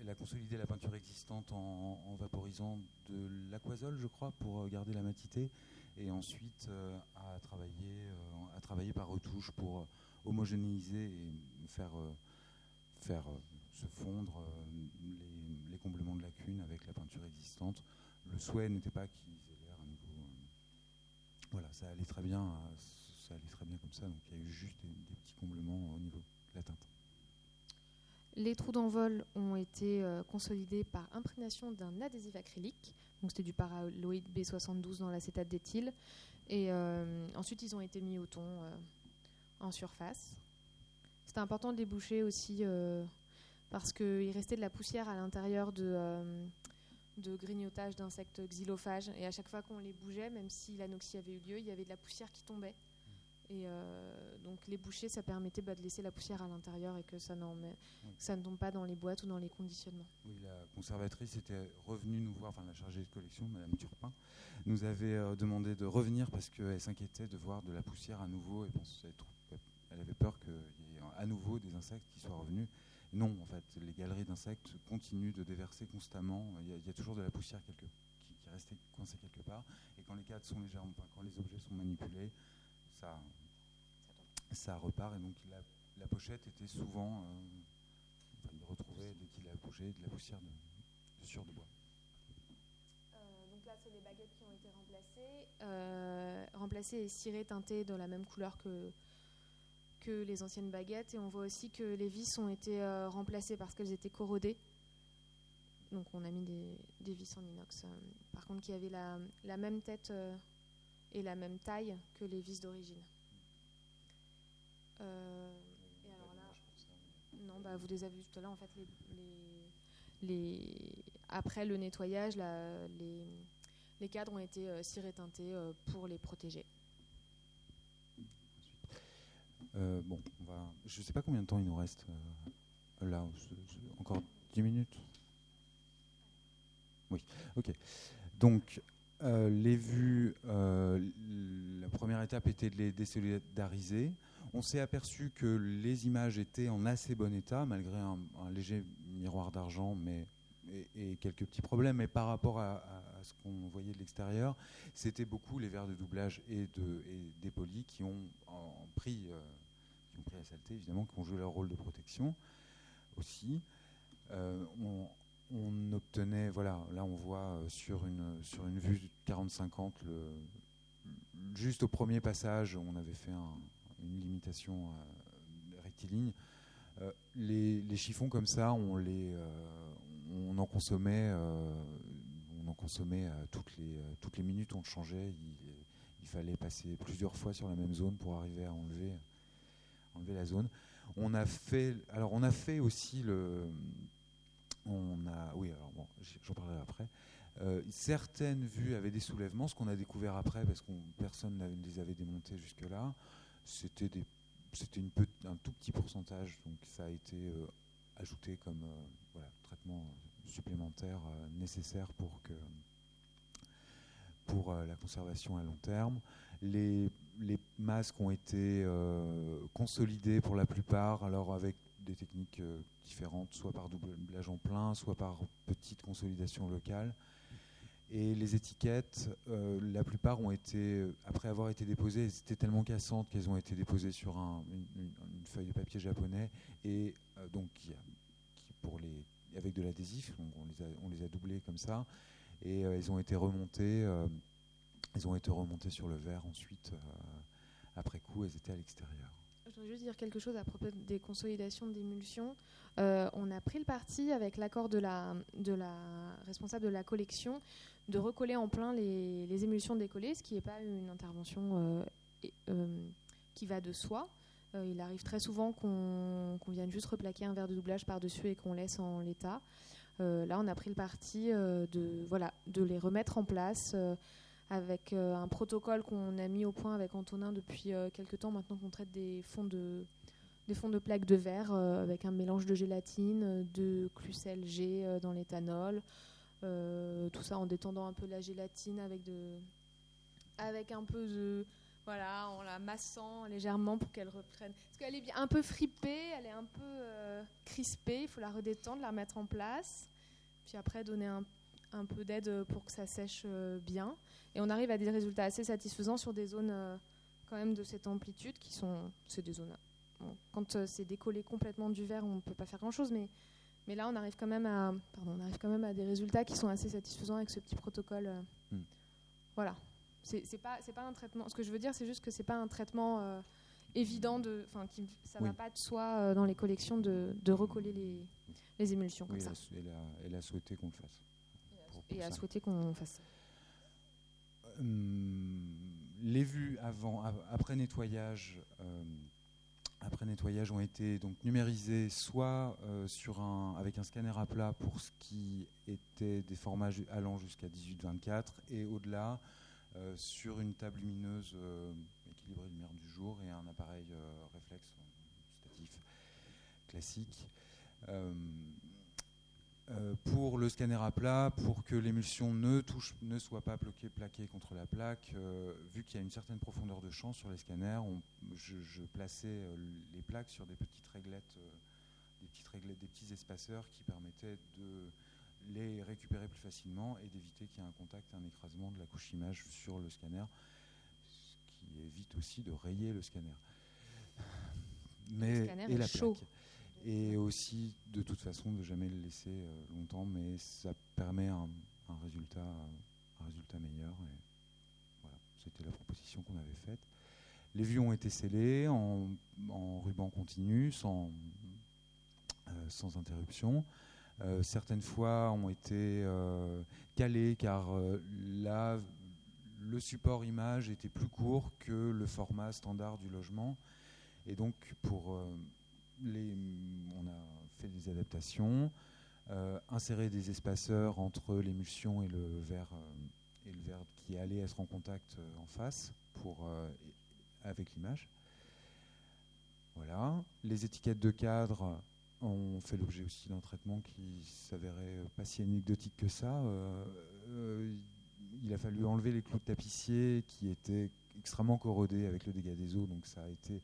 elle a consolidé la peinture existante en, vaporisant de l'aquazole, je crois, pour garder la matité, et ensuite à, travailler, à travailler par retouche pour homogénéiser et faire, faire se fondre les, les, comblements de lacunes avec la peinture existante. Le souhait n'était pas qu'ils aient l'air à nouveau. voilà, ça allait très bien, ça allait très bien comme ça, donc il y a eu juste des petits comblements au niveau de la teinte. Les trous d'envol ont été euh, consolidés par imprégnation d'un adhésif acrylique. Donc c'était du paraloïde B72 dans l'acétate d'éthyle. Et euh, ensuite, ils ont été mis au ton euh, en surface. C'était important de les boucher aussi parce qu'il restait de la poussière à l'intérieur de, de grignotage d'insectes xylophages. Et à chaque fois qu'on les bougeait, même si l'anoxie avait eu lieu, il y avait de la poussière qui tombait. Et euh, donc les bouchées, ça permettait bah, de laisser la poussière à l'intérieur et que ça, ça ne tombe pas dans les boîtes ou dans les conditionnements. Oui, la conservatrice était revenue nous voir, enfin la chargée de collection, Madame Turpin, nous avait euh, demandé de revenir parce qu'elle s'inquiétait de voir de la poussière à nouveau et elle avait peur qu'il y ait à nouveau des insectes qui soient revenus. Non, en fait, les galeries d'insectes continuent de déverser constamment. Il y, a, toujours de la poussière quelque, qui, qui est restée coincée quelque part. Et quand les cadres sont légèrement, quand les objets sont manipulés, ça, repart. Et donc la, pochette était souvent, euh, dès qu'il a bougé de la poussière de, de de bois. Euh, donc là, c'est les baguettes qui ont été remplacées, euh, remplacées et cirées teintées de la même couleur que, que les anciennes baguettes. Et on voit aussi que les vis ont été remplacées parce qu'elles étaient corrodées. Donc on a mis des, vis en inox. par contre, qui avaient la même tête et la même taille que les vis d'origine. Euh, non, bah, vous les avez vus tout à l'heure, en fait, après le nettoyage, les, les, cadres ont été euh, cirés teintés euh, pour les protéger. Euh, bon, je ne sais pas combien de temps il nous reste là, encore 10 minutes? Oui, ok. Donc, les vues, la première étape était de les désolidariser. On s'est aperçu que les images étaient en assez bon état, malgré un, léger miroir d'argent, mais et, quelques petits problèmes. Mais par rapport à, ce qu'on voyait de l'extérieur, c'était beaucoup les verres de doublage et, de, des polis qui ont pris, euh, qui ont pris la saleté, évidemment, qui ont joué leur rôle de protection aussi. Euh, on, obtenait, voilà, là on voit euh, sur une, sur une vue 40-50, juste au premier passage, on avait fait un, une limitation euh, rectiligne. Euh, les, chiffons comme ça, on, les, on en consommait, on en consommait toutes, les, toutes les minutes, on changeait. Il, il, fallait passer plusieurs fois sur la même zone pour arriver à enlever, enlever la zone. On a fait, alors on a fait aussi le, on a, oui, alors bon, j'en parlerai après. certaines vues avaient des soulèvements, ce qu'on a découvert après parce que personne ne les avait démontés jusque-là c'était un tout petit pourcentage, donc ça a été euh, ajouté comme euh, traitement supplémentaire euh, nécessaire pour, que, pour la conservation à long terme. Les, les masques ont été consolidés pour la plupart, alors avec des techniques différentes, soit par doublage en plein, soit par petite consolidation locale. Et les étiquettes, euh, la plupart ont été, après avoir été déposées, elles étaient tellement cassantes qu'elles ont été déposées sur une, feuille de papier japonais et euh, donc qui, pour les, avec de l'adhésif, on les, a, on les a doublées comme ça et euh, elles ont été remontées, elles ont été remontées sur le verre ensuite. après coup, elles étaient à l'extérieur. Voudrais juste dire quelque chose à propos des consolidations d'émulsion. Euh, on a pris le parti, avec l'accord de la, responsable de la collection, de recoller en plein les, les émulsions décollées, ce qui n'est pas une intervention euh, euh, qui va de soi. il arrive très souvent qu'on vienne juste replaquer un verre de doublage par-dessus et qu'on laisse en l'état. là, on a pris le parti de, voilà, de les remettre en place avec euh, un protocole qu'on a mis au point avec Antonin depuis euh, quelques temps maintenant qu'on traite des fonds de, des fonds de plaques de verre euh, avec un mélange de gélatine, de clucel G dans l'éthanol, tout ça en détendant un peu la gélatine avec, de, avec un peu de voilà, en la massant légèrement pour qu'elle reprenne. Parce qu'elle est un peu fripée, elle est un peu crispée, il faut la redétendre, la remettre en place. Puis après, donner un, un peu d'aide pour que ça sèche euh, bien. Et on arrive à des résultats assez satisfaisants sur des zones euh, quand même de cette amplitude qui sont. C'est des zones. Bon, quand c'est décollé complètement du verre, on ne peut pas faire grand-chose, mais, mais là, on arrive, quand même à, pardon, on arrive quand même à des résultats qui sont assez satisfaisants avec ce petit protocole. Mm. Voilà. C'est pas, pas un traitement. Ce que je veux dire, c'est juste que c'est pas un traitement euh, évident de. Enfin, ça ne va pas de soi euh, dans les collections de, de recoller les, les émulsions comme ça. Elle a, elle a souhaité qu'on le fasse. Et a souhaité qu'on fasse ça. Hum, les vues avant, après nettoyage, euh, après nettoyage ont été donc numérisées soit sur un, avec un scanner à plat pour ce qui était des formats allant jusqu'à 18-24 et au-delà euh, sur une table lumineuse euh, équilibrée lumière du jour et un appareil euh, réflexe statif classique. Pour le scanner à plat, pour que l'émulsion ne, touche, ne soit pas bloquée, plaquée contre la plaque, vu qu'il y a une certaine profondeur de champ sur les scanners, je, plaçais les plaques sur des petites réglettes, des petites réglettes, des petits espaceurs qui permettaient de les récupérer plus facilement et d'éviter qu'il y ait un contact, un écrasement de la couche image sur le scanner, ce qui évite aussi de rayer le scanner. Mais, et la plaque. Et aussi, de toute façon, de jamais le laisser euh, longtemps, mais ça permet un, résultat, un résultat meilleur. Voilà, c'était la proposition qu'on avait faite. Les vues ont été scellées en, ruban continu, sans, euh, sans interruption. Euh, certaines fois ont été calées car là, le support image était plus court que le format standard du logement. Et donc, pour les, on a fait des adaptations, insérer des espaceurs entre l'émulsion et le verre et le verre qui allait être en contact en face pour, avec l'image. Voilà. Les étiquettes de cadre on fait l'objet aussi d'un traitement qui s'avérait pas si anecdotique que ça. Euh, euh, il a fallu enlever les clous de tapissier qui étaient extrêmement corrodés avec le dégât des eaux, donc ça a été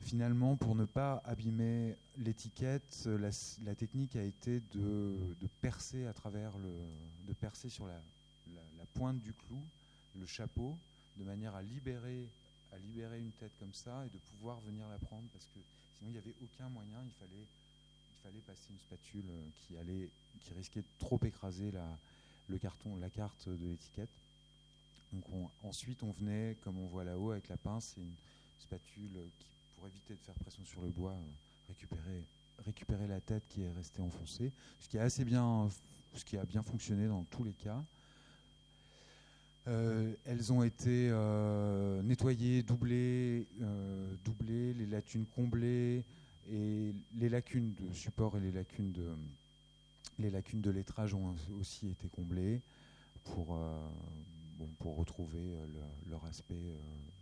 finalement pour ne pas abîmer l'étiquette, la, technique a été de, percer à travers de percer sur la, pointe du clou, le chapeau, de manière à libérer, une tête comme ça et de pouvoir venir la prendre parce que sinon il n'y avait aucun moyen, il fallait, passer une spatule qui, risquait de trop écraser la, le carton, la carte de l'étiquette. Ensuite, on venait, comme on voit là-haut, avec la pince et une spatule qui, pour éviter de faire pression sur le bois, euh, récupérer, récupérer la tête qui est restée enfoncée, ce qui a assez bien, ce qui a bien fonctionné dans tous les cas. Euh, elles ont été euh, nettoyées, doublées, doublées, les lacunes comblées et les lacunes de support et les lacunes de les lacunes de lettrage ont aussi été comblées pour pour retrouver leur aspect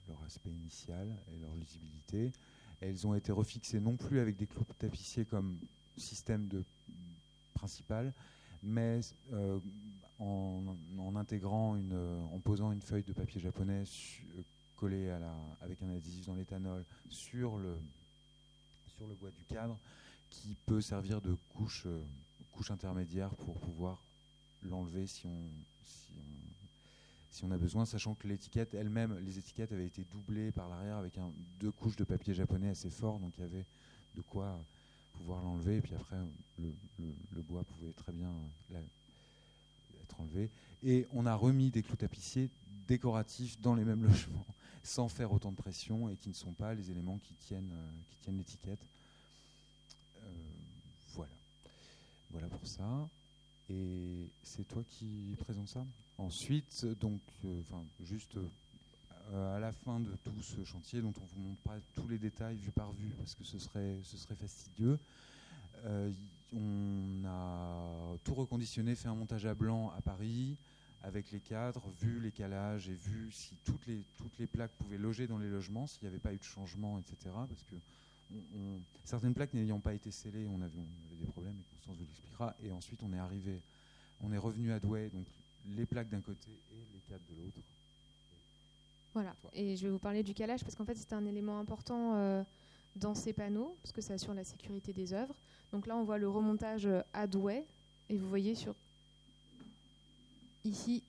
leur aspect initial et leur lisibilité. Elles ont été refixées non plus avec des clous tapissiers comme système de principal, mais en, intégrant une, euh, en posant une feuille de papier japonais euh, collée à la, avec un adhésif dans l'éthanol sur le, sur le bois du cadre, qui peut servir de couche, euh, couche intermédiaire pour pouvoir l'enlever si on, si on, a besoin, sachant que l'étiquette elle-même, les étiquettes avaient été doublées par l'arrière avec deux couches de papier japonais assez fort, donc il y avait de quoi pouvoir l'enlever, et puis après le, bois pouvait très bien enlevé. Et on a remis des clous tapissiers décoratifs dans les mêmes logements, sans faire autant de pression et qui ne sont pas les éléments qui tiennent, euh, l'étiquette. Euh, voilà. Voilà pour ça. Et c'est toi qui présente ça? Ensuite, donc, euh, enfin, juste à la fin de tout ce chantier, dont on vous montre pas tous les détails vue par vue, parce que ce serait, ce serait fastidieux, on a tout reconditionné, fait un montage à blanc à Paris avec les cadres, vu les calages et vu si toutes les, toutes les plaques pouvaient loger dans les logements, s'il n'y avait pas eu de changement, etc. Parce que certaines plaques n'ayant pas été scellées, on avait, des problèmes, et Constance vous l'expliquera. Et ensuite, on est arrivé, on est revenu à Douai, donc les plaques d'un côté et les cadres de l'autre. Voilà, et je vais vous parler du calage parce qu'en fait c'est un élément important dans ces panneaux, parce que ça assure la sécurité des œuvres. Donc là on voit le remontage à douai, et vous voyez sur ici,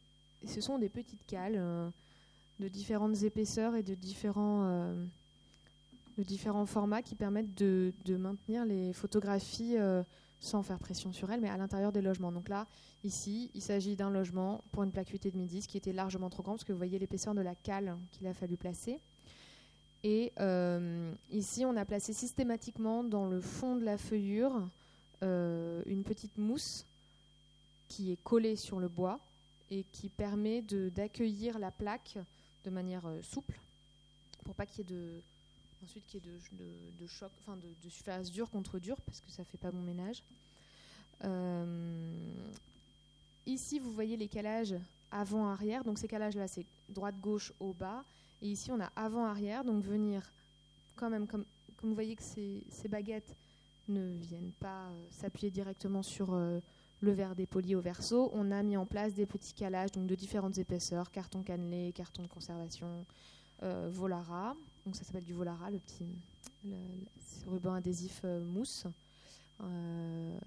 ce sont des petites cales de différentes épaisseurs et de différents de différents formats qui permettent de, maintenir les photographies euh, sans faire pression sur elles, mais à l'intérieur des logements. Donc là, ici, il s'agit d'un logement pour une plaque 8,5 10 qui était largement trop grand, parce que vous voyez l'épaisseur de la cale qu'il a fallu placer. Et euh, ici, on a placé systématiquement dans le fond de la feuillure euh, une petite mousse qui est collée sur le bois et qui permet d'accueillir la plaque de manière souple pour pas qu'il y ait de, ensuite qui est de, choc, enfin de, surface dure contre dur, parce que ça fait pas bon ménage. Euh, ici, vous voyez les calages avant-arrière. Donc ces calages-là, c'est droite-gauche, au bas. Et ici, on a avant-arrière. Donc venir quand même, comme, comme vous voyez que ces, ces baguettes ne viennent pas euh, s'appuyer directement sur euh, le verre dépoli au verso, on a mis en place des petits calages donc de différentes épaisseurs, carton cannelé, carton de conservation, Volara. Donc ça s'appelle du Volara, le petit ruban adhésif euh, mousse. Euh,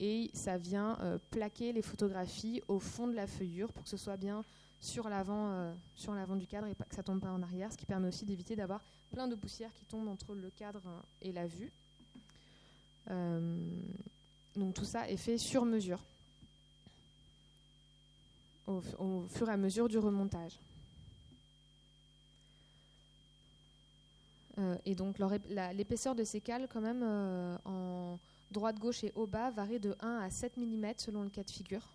et ça vient euh, plaquer les photographies au fond de la feuillure pour que ce soit bien sur l'avant sur l'avant du cadre et pas que ça tombe pas en arrière, ce qui permet aussi d'éviter d'avoir plein de poussière qui tombe entre le cadre et la vue. donc tout ça est fait sur mesure au fur et à mesure du remontage. Et donc l'épaisseur de ces cales, quand même, euh, en droite, gauche et haut bas, varie de 1 à 7 mm selon le cas de figure.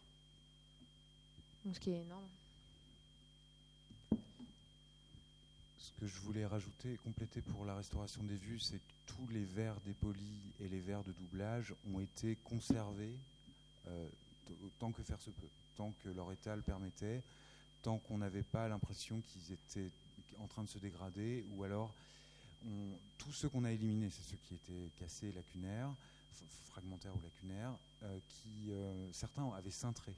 ce qui est énorme. Ce que je voulais rajouter et compléter pour la restauration des vues, c'est que tous les verres dépolis et les verres de doublage ont été conservés euh, tant que faire se peut, tant que leur état le permettait, tant qu'on n'avait pas l'impression qu'ils étaient en train de se dégrader, ou alors tous ceux qu'on a éliminés, c'est ceux qui étaient cassés, lacunaires, fragmentaires ou lacunaires, euh, qui euh, certains avaient cintré.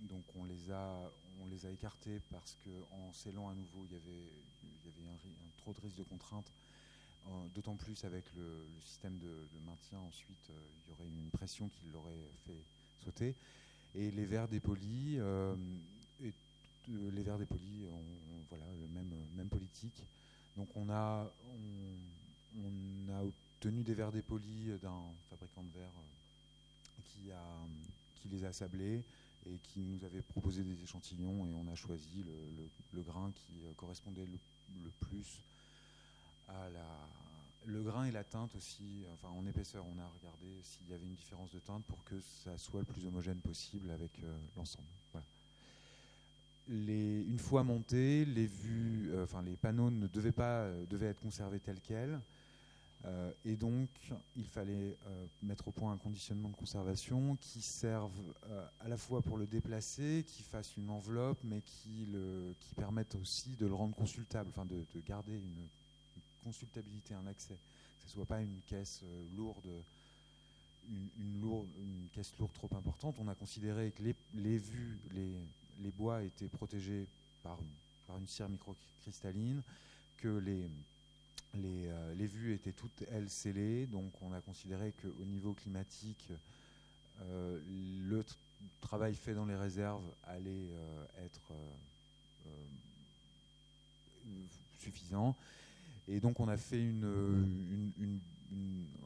Donc on les a, on les a écartés parce qu'en scellant à nouveau, il y avait, il y avait un, trop de risque de contrainte. Euh, d'autant plus avec le, système de, maintien, ensuite, il y aurait une pression qui l'aurait fait sauter. Et les verres dépolis, et, les verres dépolis, voilà, le même, même politique. Donc on a, on, a obtenu des verres dépolis d'un fabricant de verre euh, qui, a, qui les a sablés et qui nous avait proposé des échantillons et on a choisi le, grain qui euh, correspondait le, plus à la, le grain et la teinte aussi, enfin en épaisseur, on a regardé s'il y avait une différence de teinte pour que ça soit le plus homogène possible avec euh, l'ensemble. Une fois montés, euh, les panneaux ne devaient pas euh, être conservés tels quels. Euh, et donc, il fallait mettre au point un conditionnement de conservation qui serve à la fois pour le déplacer, qui fasse une enveloppe, mais qui, permette aussi de le rendre consultable, enfin de, garder une, consultabilité, un accès. Que ce soit pas une caisse lourde, une, lourde, une caisse lourde trop importante. On a considéré que les, les vues, les, les bois étaient protégés par une, cire microcristalline, que les, les, euh, les, vues étaient toutes, elles, scellées. Donc on a considéré qu'au niveau climatique, euh, le travail fait dans les réserves allait euh, être suffisant. Et donc on a fait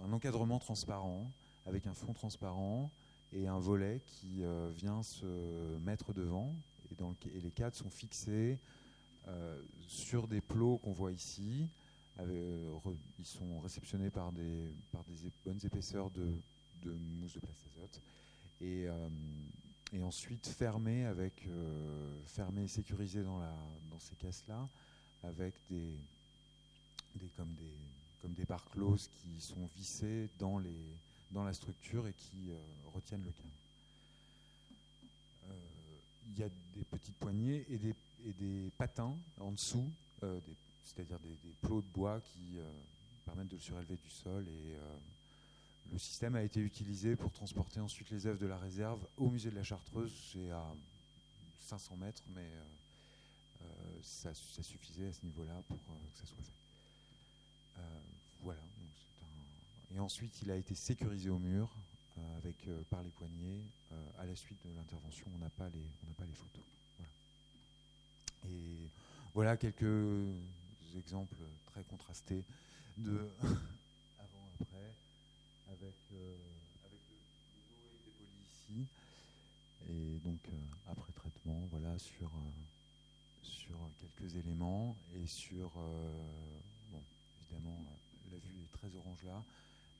un encadrement transparent avec un fond transparent et un volet qui euh, vient se mettre devant. Et, donc, et les cadres sont fixés euh, sur des plots qu'on voit ici. Euh, ils sont réceptionnés par des, par des bonnes épaisseurs de, de mousse de place azote. Et, et ensuite fermés avec fermés et sécurisés dans, la, dans ces caisses-là avec des, des, comme des comme des barres closes qui sont vissées dans les, dans la structure et qui euh, retiennent le cadre. Euh, il y a des petites poignées et des, patins en dessous, euh, c'est-à-dire des, plots de bois qui permettent de le surélever du sol et le système a été utilisé pour transporter ensuite les œuvres de la réserve au musée de la Chartreuse. C'est à 500 mètres, mais ça, suffisait à ce niveau-là pour que ça soit fait. Et ensuite, il a été sécurisé au mur avec, par les poignées. à la suite de l'intervention, on n'a pas, les, pas les photos. Et voilà quelques exemples très contrastés de avant-après, avec, euh, avec le, dos dépoli ici, et donc euh, après traitement, voilà, sur, euh, sur quelques éléments, et sur, évidemment, la vue est très orange là,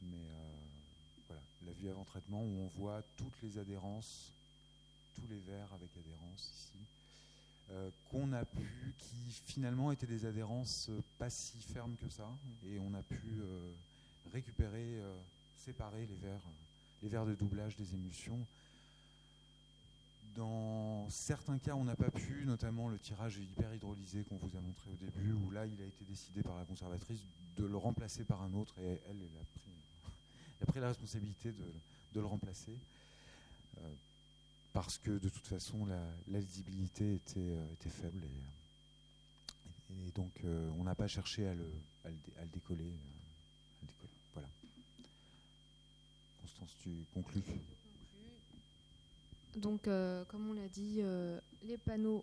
mais voilà, la vue avant traitement où on voit toutes les adhérences, tous les verres avec adhérence ici. Euh, qu'on a pu, qui finalement étaient des adhérences euh, pas si fermes que ça, et on a pu euh, récupérer, séparer les verres, les verres de doublage des émulsions. Dans certains cas, on n'a pas pu, notamment le tirage hyper hydrolysé qu'on vous a montré au début, où là, il a été décidé par la conservatrice de le remplacer par un autre, et elle, elle a pris, a pris la responsabilité de, le remplacer parce que de toute façon la, lisibilité était, euh, était faible et, et donc euh, on n'a pas cherché à le, décoller, euh, Voilà. Constance, tu conclus? Donc, comme on l'a dit, les panneaux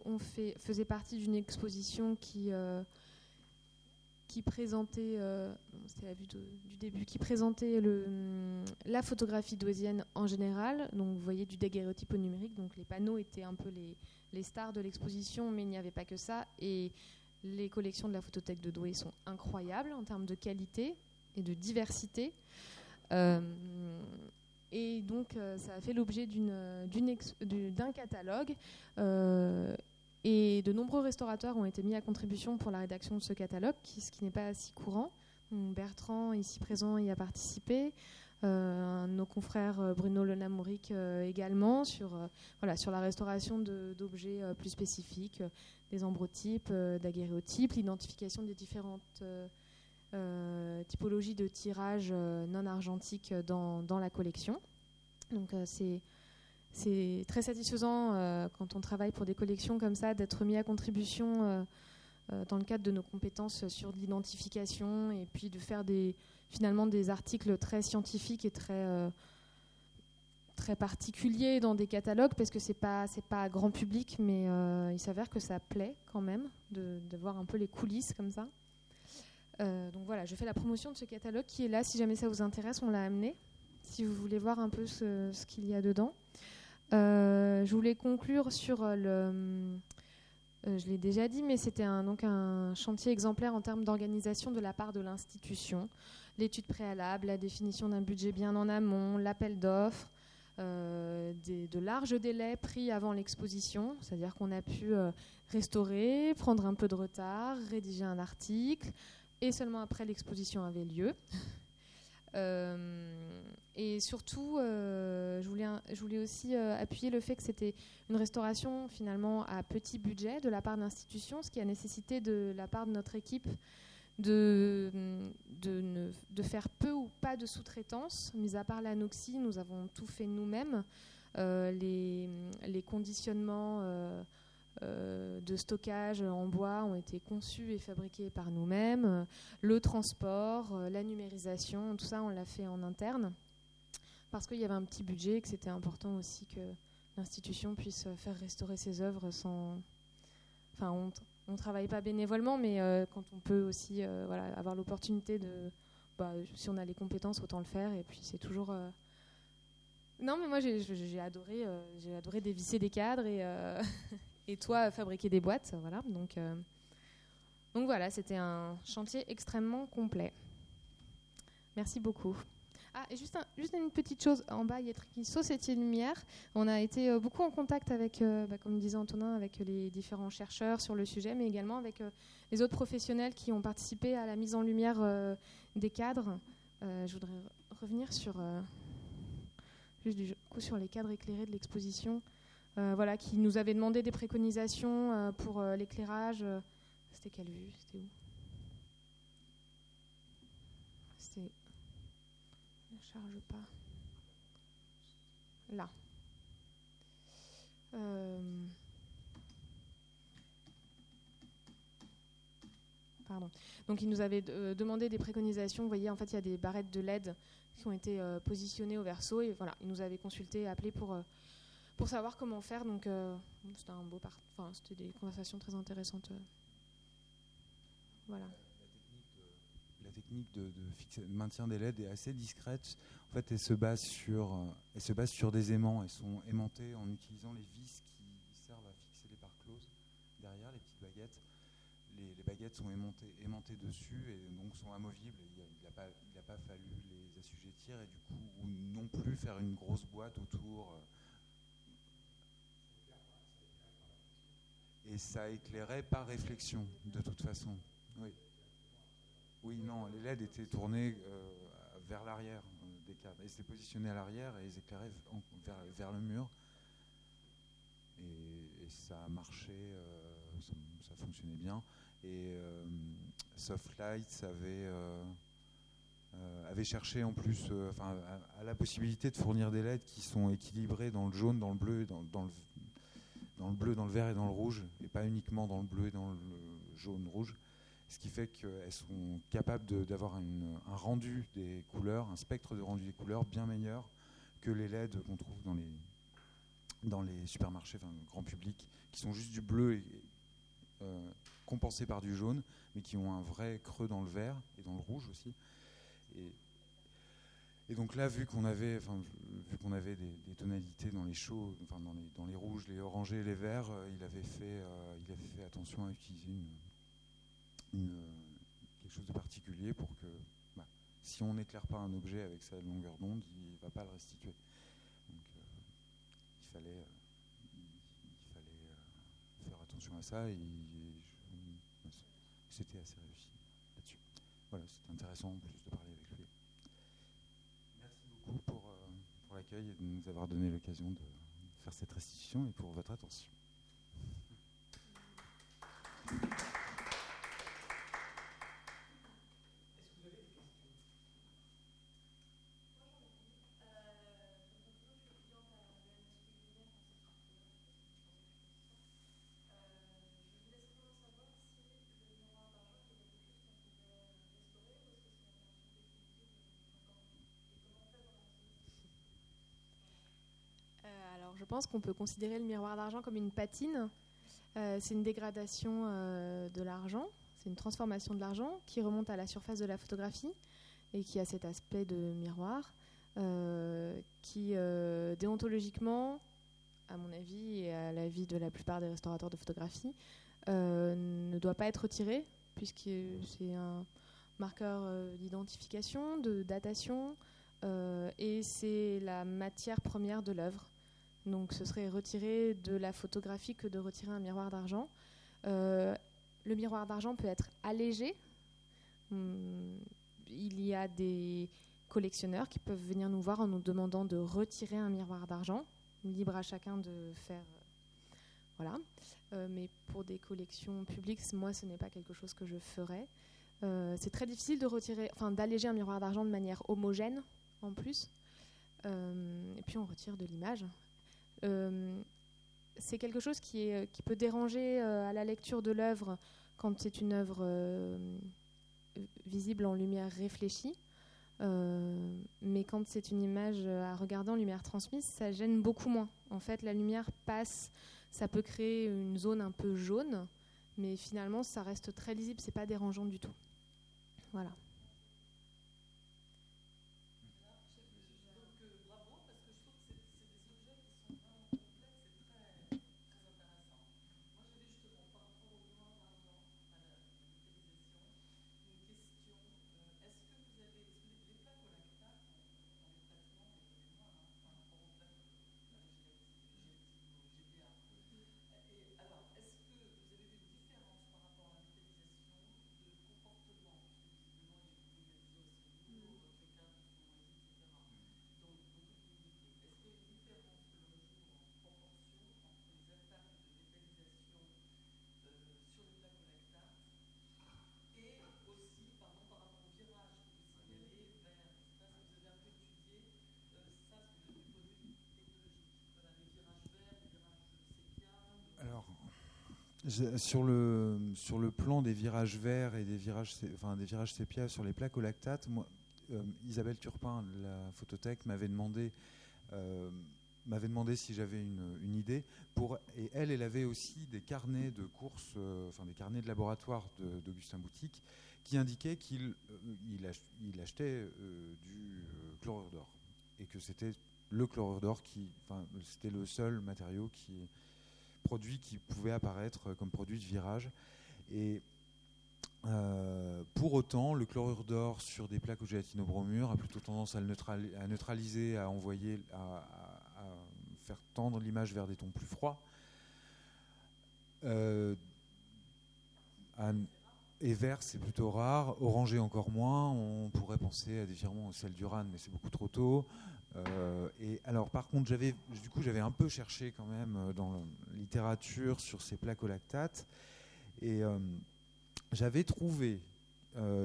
faisaient partie d'une exposition qui, qui présentait, euh, c'était la vue du début, qui présentait le, hum, la photographie douésienne en général. Donc vous voyez du daguerreotype au numérique. Donc les panneaux étaient un peu les, les stars de l'exposition, mais il n'y avait pas que ça. Et les collections de la photothèque de Douai sont incroyables en termes de qualité et de diversité. Euh, et donc, euh, ça a fait l'objet d'un catalogue. Et de nombreux restaurateurs ont été mis à contribution pour la rédaction de ce catalogue, ce qui n'est pas si courant. Bertrand, ici présent, y a participé. Euh, nos confrères euh, Bruno Lenamouric euh, également sur, voilà, sur la restauration d'objets plus spécifiques, des ambrotypes, daguerréotypes, l'identification des différentes typologies de tirage non argentiques dans, dans, la collection. Donc c'est c'est très satisfaisant euh, quand on travaille pour des collections comme ça d'être mis à contribution euh, euh, dans le cadre de nos compétences sur l'identification et puis de faire des, finalement des articles très scientifiques et très, très particuliers dans des catalogues parce que c'est pas c'est pas grand public mais il s'avère que ça plaît quand même de, voir un peu les coulisses comme ça. donc voilà, je fais la promotion de ce catalogue qui est là. Si jamais ça vous intéresse, on l'a amené. Si vous voulez voir un peu ce qu'il y a dedans. Euh, je voulais conclure sur euh, le. Euh, je l'ai déjà dit, mais c'était un, donc un chantier exemplaire en termes d'organisation de la part de l'institution. L'étude préalable, la définition d'un budget bien en amont, l'appel d'offres, de larges délais pris avant l'exposition, c'est-à-dire qu'on a pu restaurer, prendre un peu de retard, rédiger un article, et seulement après l'exposition avait lieu. Euh, et surtout, euh, je, voulais, aussi euh, appuyer le fait que c'était une restauration finalement à petit budget de la part de l'institution, ce qui a nécessité de la part de notre équipe de, de, faire peu ou pas de sous-traitance. Mis à part l'anoxie, nous avons tout fait nous-mêmes. les, les, conditionnements de stockage en bois ont été conçus et fabriqués par nous-mêmes. Le transport, euh, la numérisation, tout ça, on l'a fait en interne parce qu'il y avait un petit budget et que c'était important aussi que l'institution puisse faire restaurer ses œuvres sans. Enfin, on ne travaille pas bénévolement, mais euh, quand on peut aussi voilà, avoir l'opportunité de. Bah, si on a les compétences, autant le faire. Et puis c'est toujours. Non, mais moi j'ai adoré, j'ai adoré dévisser des cadres et, et toi fabriquer des boîtes. Voilà. Donc, euh, donc voilà, c'était un chantier extrêmement complet. Merci beaucoup. Ah, et juste, une petite chose, en bas, il y a qui Société Lumière. On a été euh, beaucoup en contact avec, euh, bah, comme disait Antonin, avec les différents chercheurs sur le sujet, mais également avec les autres professionnels qui ont participé à la mise en lumière des cadres. je voudrais revenir sur, juste du coup, sur les cadres éclairés de l'exposition. Euh, voilà, qui nous avait demandé des préconisations euh, pour euh, l'éclairage. C'était quelle vue C'était où? C'était. Ne charge pas. Là. Pardon. Donc il nous avait demandé des préconisations. Vous voyez, en fait, il y a des barrettes de LED qui ont été positionnées au verso. Et voilà, il nous avait consulté, appelé pour, pour savoir comment faire. Donc c'était un beau enfin, c'était des conversations très intéressantes. Voilà technique de, maintien des LED est assez discrète. En fait, elle se base sur, elle se base sur des aimants. Elles sont aimantées en utilisant les vis qui servent à fixer les parts closes derrière les petites baguettes. Les, baguettes sont aimantées, dessus et donc sont amovibles. Il n'a pas, pas, fallu les assujettir et du coup ou non plus faire une grosse boîte autour. Et ça éclairait par réflexion, de toute façon. Oui. Oui, non, les LED étaient tournés euh, vers l'arrière euh, des câbles. Ils étaient positionnés à l'arrière et ils éclairaient vers, le mur. Et, ça a marché, euh, ça, fonctionnait bien. Et Softlights avait, avait cherché en plus enfin, à, la possibilité de fournir des LED qui sont équilibrés dans le jaune, dans le bleu, dans, dans, le, dans le bleu, dans le vert et dans le rouge, et pas uniquement dans le bleu et dans le jaune-rouge ce qui fait qu'elles sont capables d'avoir un rendu des couleurs, un spectre de rendu des couleurs bien meilleur que les LED qu'on trouve dans les, dans les supermarchés, enfin, grand public, qui sont juste du bleu et, euh, compensé par du jaune, mais qui ont un vrai creux dans le vert et dans le rouge aussi. Et donc là, vu qu'on avait, enfin, vu qu'on avait des, tonalités dans les chauds, enfin, dans, les, dans les rouges, les orangés, les verts, euh, il, avait fait, euh, il avait fait attention à utiliser une, quelque chose de particulier pour que bah, si on n'éclaire pas un objet avec sa longueur d'onde, il ne va pas le restituer. Donc euh, il fallait, euh, il, fallait euh, faire attention à ça et, c'était assez réussi là-dessus. Voilà, c'était intéressant en plus de parler avec lui. Merci beaucoup pour, de nous avoir donné l'occasion de faire cette restitution et pour votre attention. Je pense qu'on peut considérer le miroir d'argent comme une patine. Euh, c'est une dégradation euh, de l'argent, c'est une transformation de l'argent qui remonte à la surface de la photographie et qui a cet aspect de miroir euh, qui, déontologiquement, à mon avis et à l'avis de la plupart des restaurateurs de photographie, ne doit pas être retiré puisque c'est un marqueur d'identification, de datation, et c'est la matière première de l'œuvre. Donc ce serait retirer de la photographie que de retirer un miroir d'argent. Euh, le miroir d'argent peut être allégé. Hmm, il y a des collectionneurs qui peuvent venir nous voir en nous demandant de retirer un miroir d'argent. Libre à chacun de faire. Euh, voilà. Euh, mais pour des collections publiques, moi, ce n'est pas quelque chose que je ferais. c'est très difficile de retirer, enfin, d'alléger un miroir d'argent de manière homogène, en plus. et puis on retire de l'image. Euh, c'est quelque chose qui, peut déranger euh, à la lecture de l'œuvre quand c'est une œuvre euh, visible en lumière réfléchie. mais quand c'est une image à regarder en lumière transmise, ça gêne beaucoup moins. En fait, la lumière passe, ça peut créer une zone un peu jaune, mais finalement, ça reste très lisible, c'est pas dérangeant du tout. Voilà. Sur, le, sur le plan des virages verts et des virages, enfin, des virages sépia sur les plaques au lactate, moi, Isabelle Turpin, la photothèque, m'avait demandé m'avait demandé si j'avais une, une, idée. Pour, et elle, elle avait aussi des carnets de courses, enfin des carnets de laboratoire d'Augustin Boutique, qui indiquaient qu'il il, achetait du chlorure d'or et que c'était le chlorure d'or qui, enfin, c'était le seul matériau qui produit qui pouvait apparaître comme produit de virage. Et euh, pour autant, le chlorure d'or sur des plaques au gélatinobromure a plutôt tendance à, à neutraliser, à envoyer, à, faire tendre l'image vers des tons plus froids. Euh, et vert, c'est plutôt rare. Orangé, encore moins. On pourrait penser à des virements au sel d'urane, mais c'est beaucoup trop tôt. Euh, et alors, par contre, j'avais, du coup, j'avais un peu cherché quand même euh, dans la littérature sur ces plaques au lactate, et euh, j'avais trouvé,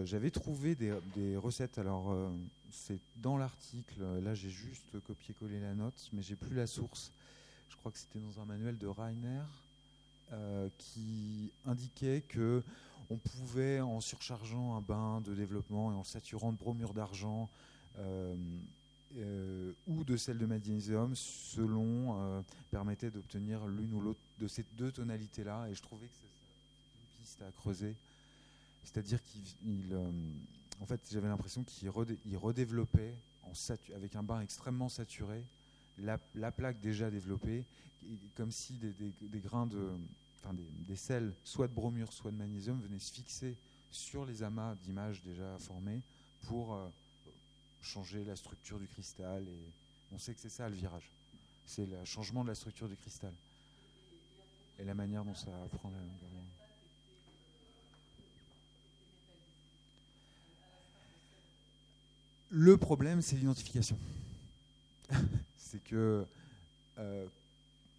j'avais trouvé des, recettes. Alors, c'est dans l'article. Là, j'ai juste copié-collé la note, mais j'ai plus la source. Je crois que c'était dans un manuel de Rainer qui indiquait que on pouvait, en surchargeant un bain de développement et en saturant de bromure d'argent euh, euh, ou de sel de magnésium, selon, euh, permettait d'obtenir l'une ou l'autre de ces deux tonalités-là. Et je trouvais que c'est une piste à creuser. C'est-à-dire qu'il, en fait, j'avais l'impression qu'il redéveloppait avec un bain extrêmement saturé la, plaque déjà développée, comme si des grains de enfin des, sels, soit de bromure, soit de magnésium, venaient se fixer sur les amas d'images déjà formés pour euh, changer la structure du cristal. Et on sait que c'est ça le virage. C'est le changement de la structure du cristal. Et la manière dont ça prend la longueur. Le problème, c'est l'identification. c'est que euh,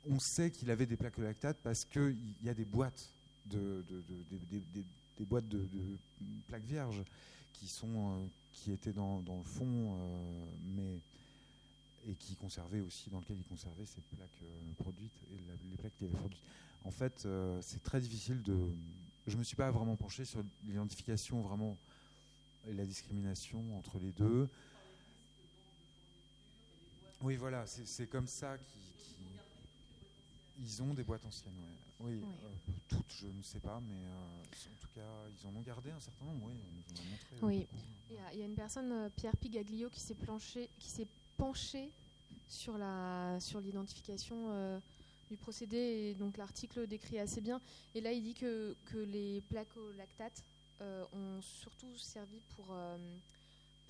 on sait qu'il avait des plaques lactates parce qu'il y a des boîtes de, des, boîtes de, plaques vierges qui sont euh, qui étaient dans, le fond, euh, mais et qui conservaient aussi dans lequel il conservait ces plaques euh, produites et les plaques qu'il avait produites. En fait, c'est très difficile de. Je me suis pas vraiment penché sur l'identification vraiment et la discrimination entre les deux. Oui, voilà, c'est comme ça qui, ils ont des boîtes anciennes, oui. Euh, toutes, je ne sais pas, mais euh, en tout cas, ils en ont gardé un certain nombre, oui. oui, il y, a une personne, euh, Pierre Pigaglio, qui s'est penché sur la sur l'identification du procédé, et donc l'article décrit assez bien. Et là, il dit que, que les plaques au lactate ont surtout servi pour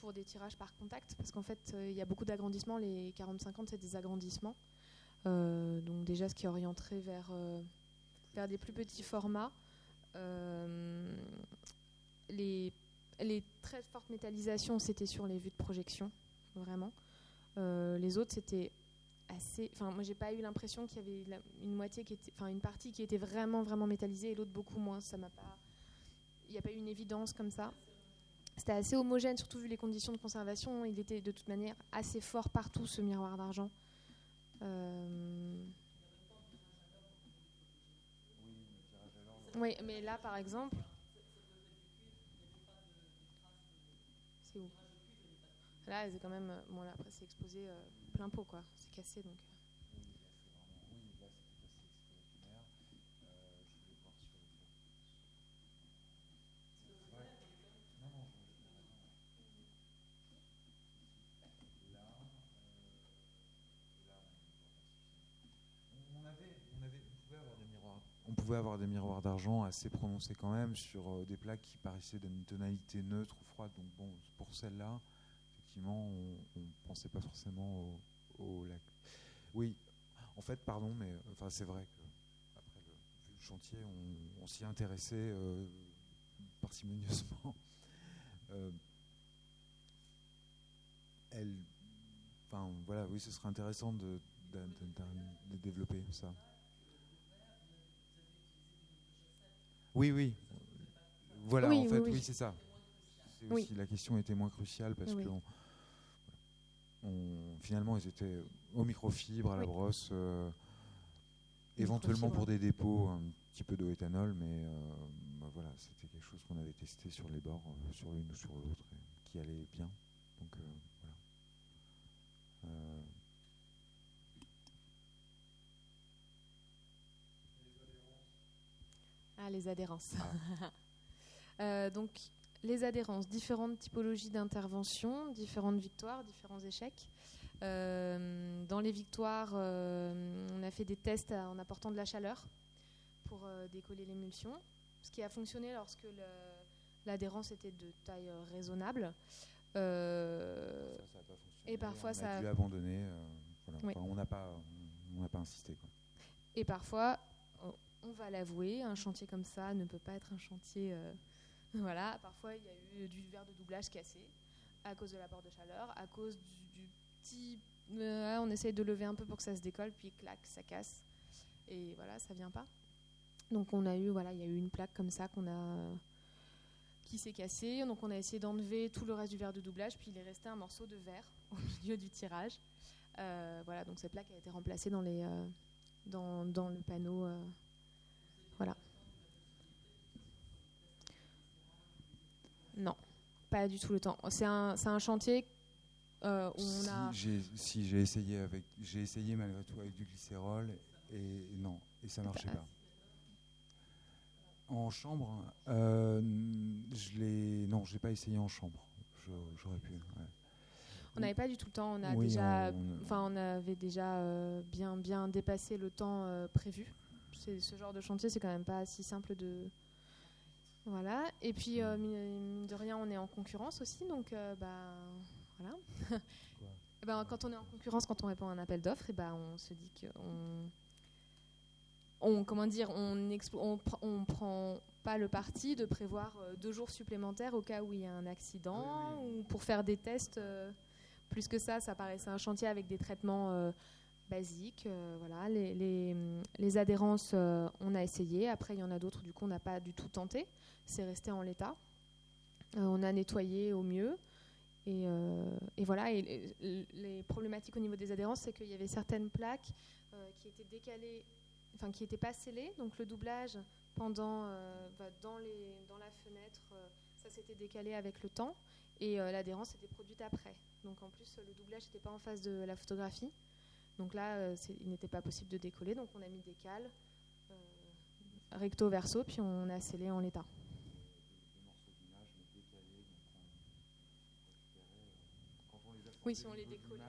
pour des tirages par contact, parce qu'en fait, il y a beaucoup d'agrandissements. Les 40-50, c'est des agrandissements. Euh, donc déjà ce qui orienterait vers, euh, vers des plus petits formats. Euh, les, très fortes métallisations, c'était sur les vues de projection, vraiment. les autres, c'était assez. Enfin, moi, j'ai pas eu l'impression qu'il y avait une moitié qui était, enfin, une partie qui était vraiment, vraiment métallisée et l'autre beaucoup moins. Ça m'a pas. Il n'y a pas eu une évidence comme ça. C'était assez homogène, surtout vu les conditions de conservation. Il était de toute manière assez fort partout, ce miroir d'argent. Euh, oui, mais là, par exemple, c'est où? Là, c'est quand même. Bon, là, après, c'est exposé euh, plein pot, quoi. C'est cassé, donc. Pouvait avoir des miroirs d'argent assez prononcés quand même sur euh, des plaques qui paraissaient d'une tonalité neutre ou froide. Donc bon, pour celle-là, effectivement, on ne pensait pas forcément au, lac. Oui, en fait, pardon, mais euh, enfin, c'est vrai que après le, vu le chantier, on, s'y intéressait euh, parcimonieusement. elle, enfin voilà, oui, ce serait intéressant de développer ça. Oui, oui. Voilà, en fait, oui, c'est ça. Aussi, la question était moins cruciale parce que finalement, ils étaient au microfibre, à la brosse, euh, éventuellement pour des dépôts un petit peu d'eau éthanol, mais bah, voilà, c'était quelque chose qu'on avait testé sur les bords, sur l'une ou sur l'autre, qui allait bien. Donc voilà. Ah, les adhérences. Ah. donc, les adhérences, différentes typologies d'intervention, différentes victoires, différents échecs. Euh, dans les victoires, euh, on a fait des tests en apportant de la chaleur pour euh, décoller l'émulsion, ce qui a fonctionné lorsque l'adhérence était de taille raisonnable. ça, ça pas et parfois, on ça a dû abandonner. on n'a pas, on pas insisté. Et parfois, on va l'avouer, un chantier comme ça ne peut pas être un chantier. voilà, parfois il y a eu du verre de doublage cassé à cause de l'apport de chaleur, à cause du euh, on essaye de lever un peu pour que ça se décolle, puis clac, ça casse. Et voilà, ça vient pas. Donc on a eu, voilà, il y a eu une plaque comme ça qu'on a qui s'est cassée. Donc on a essayé d'enlever tout le reste du verre de doublage, puis il est resté un morceau de verre au milieu du tirage. Euh, voilà, donc cette plaque a été remplacée dans les euh, dans, dans, le panneau. voilà. Non, pas du tout le temps. C'est un, un chantier euh, si j'ai essayé avec, j'ai essayé malgré tout avec du glycérol et non, et ça marchait pas. En chambre, euh, je l'ai, non, j'ai pas essayé en chambre. J'aurais pu. On n'avait pas du tout le temps. On a déjà, enfin, on, avait déjà euh, bien, bien dépassé le temps prévu. C'est ce genre de chantier, c'est quand même pas si simple de. Voilà. Et puis, mine de rien, on est en concurrence aussi, donc, bah voilà. Ben, quand on est en concurrence, quand on répond à un appel d'offres, et ben, on se dit qu'on on, comment dire, on, on, on, prend pas le parti de prévoir euh, deux jours supplémentaires au cas où il y a un accident ou pour faire des tests. Euh, plus que ça, ça paraissait un chantier avec des traitements euh, basiques. voilà, les, les, adhérences, on a essayé. Après, il y en a d'autres, du coup, on n'a pas du tout tenté. C'est resté en l'état. on a nettoyé au mieux. Euh, et, voilà, et les, problématiques au niveau des adhérences, c'est qu'il y avait certaines plaques euh, qui étaient décalées, enfin qui n'étaient pas scellées. Donc le doublage pendant, euh, bah, dans, les, dans la fenêtre, ça s'était décalé avec le temps. Et l'adhérence était produite après. Donc en plus, le doublage n'était pas en face de la photographie. Donc là, il n'était pas possible de décoller. Donc on a mis des cales recto verso, puis on a scellé en l'état. Oui, si on les décolle.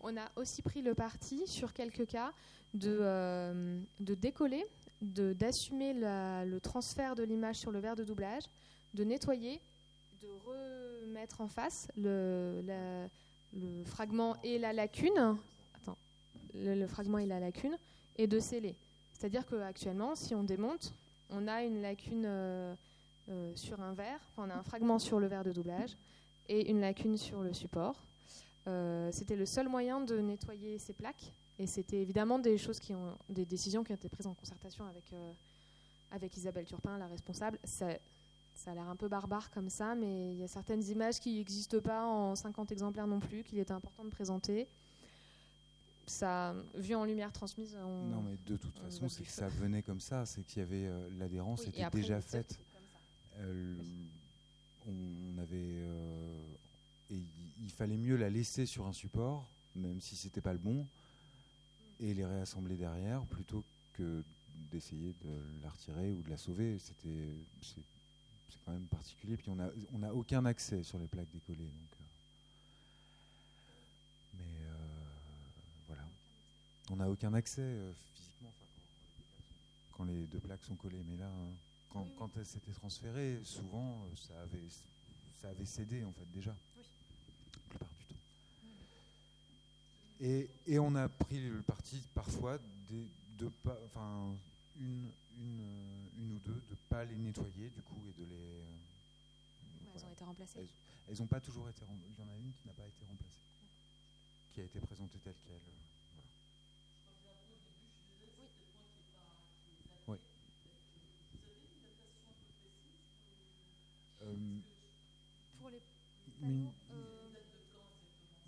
On a aussi pris le parti, sur quelques cas, de, euh, de décoller, d'assumer le transfert de l'image sur le verre de doublage, de nettoyer, de remettre en face le, fragment et la lacune. Le, fragment et la lacune, et de sceller. C'est-à-dire qu'actuellement, si on démonte, on a une lacune. Euh, euh, sur un verre. on a un fragment sur le verre de doublage et une lacune sur le support. Euh, c'était le seul moyen de nettoyer ces plaques. Et c'était évidemment des choses qui ont, des décisions qui ont été prises en concertation avec, Isabelle Turpin, la responsable. Ça a l'air un peu barbare comme ça, mais il y a certaines images qui n'existent pas en 50 exemplaires non plus, qu'il était important de présenter. Ça, vu en lumière transmise, on, non, mais de toute façon, c'est que ça venait comme ça, c'est qu'il y avait l'adhérence était déjà faite on avait euh, et il fallait mieux la laisser sur un support, même si c'était pas le bon, et les réassembler derrière plutôt que d'essayer de la retirer ou de la sauver. C'était c'est quand même particulier. Puis on a on a aucun accès sur les plaques décollées, donc. Euh, mais euh, voilà, on n'a aucun accès physiquement quand les deux plaques sont collées. Mais là. Quand, quand elle s'était transférée, souvent, euh, ça avait, ça avait cédé, en fait, déjà. Oui. La plupart du temps. Et, et, on a pris le parti, parfois, de, de pas, enfin, une, une, euh, une, ou deux, de ne pas les nettoyer, du coup, et de les... Euh, elles ont été remplacées. Elles n'ont pas toujours été remplacées. Il y en a une qui n'a pas été remplacée, qui a été présentée telle qu'elle. Pour les panneaux,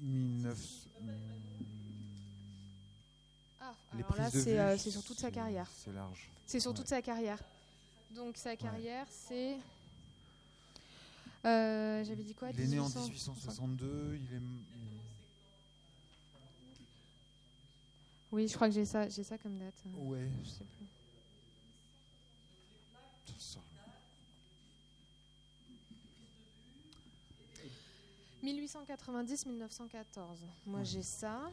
19... Alors là, prise de c'est euh, c'est sur toute sa carrière. C'est large. C'est sur Ouais. toute sa carrière. Donc sa carrière, c'est. Euh, J'avais dit quoi Il est né en 1800 1862, il est. Oui, je crois que j'ai ça, j'ai ça comme date. Ouais. Je sais plus. Ça- 1890-1914. Moi, Ouais. j'ai ça.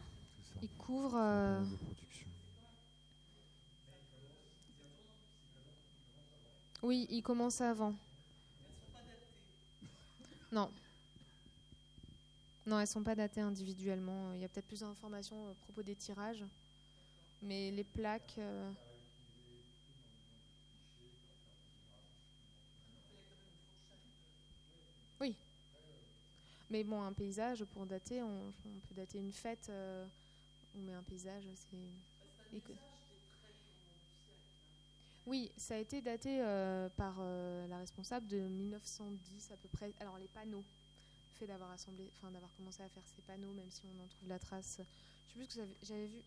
Il couvre. Euh, de production. Oui, il commence avant. Non. Non, elles sont pas datées individuellement. Il y a peut-être plus d'informations à propos des tirages. Mais les plaques. euh, Oui. Mais bon, un paysage, pour dater, on, on peut dater une fête. euh, on met un paysage, c'est. Oui, ça a été daté euh, par euh, la responsable de 1910 à peu près. Alors les panneaux, le fait d'avoir assemblé, enfin d'avoir commencé à faire ces panneaux, même si on en trouve la trace. Je sais plus ce que j'avais vu.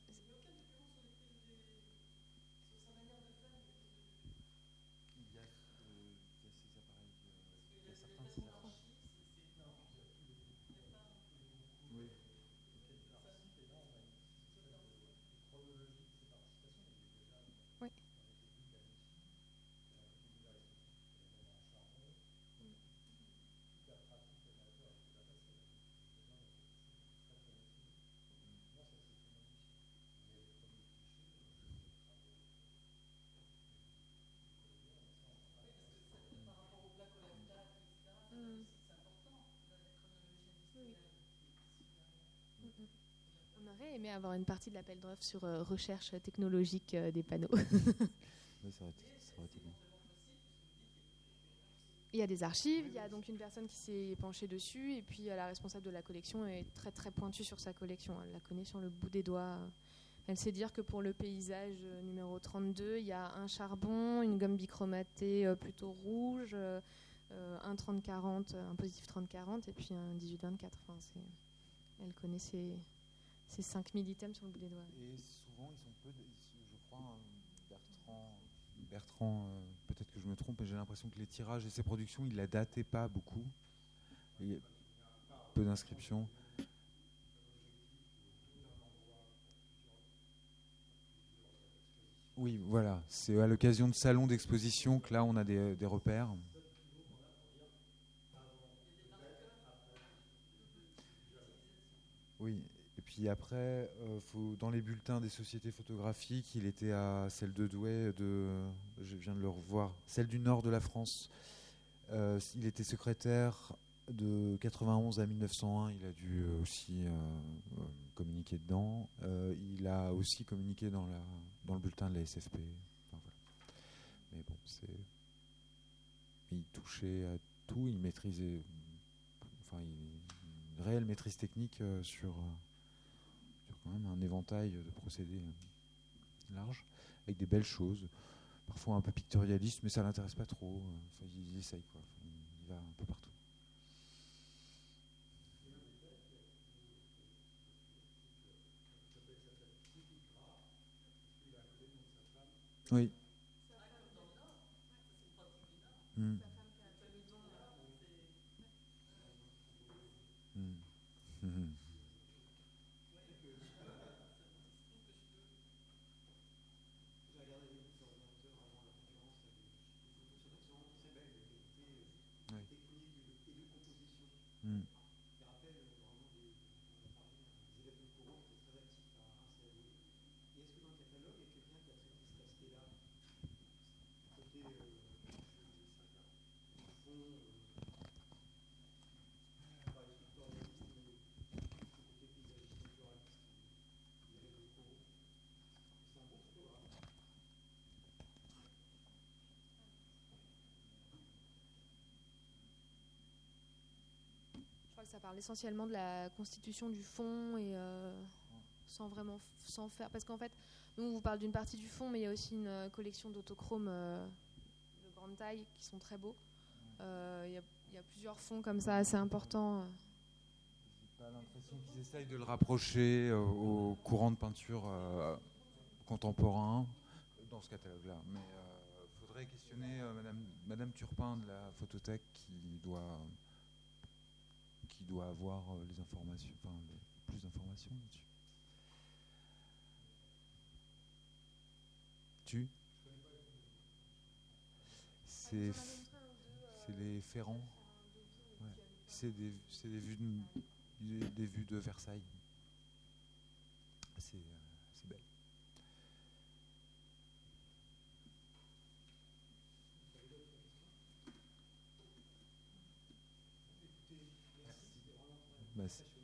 Il y a, euh, il y a ces appareils, euh, il y a certains de ces appareils. Oui. Oui. On aurait aimé avoir une partie de l'appel d'offres sur euh, recherche technologique euh, des panneaux. Oui, ça aurait été, ça aurait été bien. Il y a des archives, il y a donc une personne qui s'est penchée dessus, et puis la responsable de la collection est très très pointue sur sa collection. Elle la connaît sur le bout des doigts. Elle sait dire que pour le paysage euh, numéro 32, il y a un charbon, une gomme bichromatée plutôt rouge, un 30-40, un positif 30-40, et puis un 18-24. Enfin, elle connaît ses, ses 5000 items sur le bout des doigts. Et souvent, ils sont peu. je crois, euh, Bertrand. Bertrand, euh, peut-être que je me trompe, mais j'ai l'impression que les tirages et ses productions, il la datait pas beaucoup. Il y a peu d'inscriptions. Oui, voilà. C'est à l'occasion de salons d'exposition que là, on a des, des repères. Oui, puis après, euh, dans les bulletins des sociétés photographiques, il était à celle de Douai, de, je viens de le revoir, celle du nord de la France. Euh, il était secrétaire de 91 à 1901, il a dû euh, aussi communiquer dedans. Il a aussi communiqué dans, la, dans le bulletin de la SFP. Mais bon, c'est. Il touchait à tout, il maîtrisait. Enfin, une réelle maîtrise technique sur quand même un éventail de procédés euh, large, avec des belles choses, parfois un peu pictorialistes, mais ça l'intéresse pas trop. euh, Enfin, il, essaye, quoi. Il va un peu partout. Oui. Hmm. ça parle essentiellement de la constitution du fond et euh, sans vraiment sans faire parce qu'en fait nous on vous parle d'une partie du fond mais il y a aussi une euh, collection d'autochromes euh, de grande taille qui sont très beaux. Il y, a plusieurs fonds comme ça assez importants j'ai pas l'impression qu'ils essayent de le rapprocher euh, au courant de peinture contemporain dans ce catalogue là mais il faudrait questionner madame madame Turpin de la photothèque qui doit qui doit avoir euh, les informations, enfin, plus d'informations là-dessus. Tu? C'est les Ferrand. Ouais. C'est des, des vues de, des vues de Versailles. Christmas.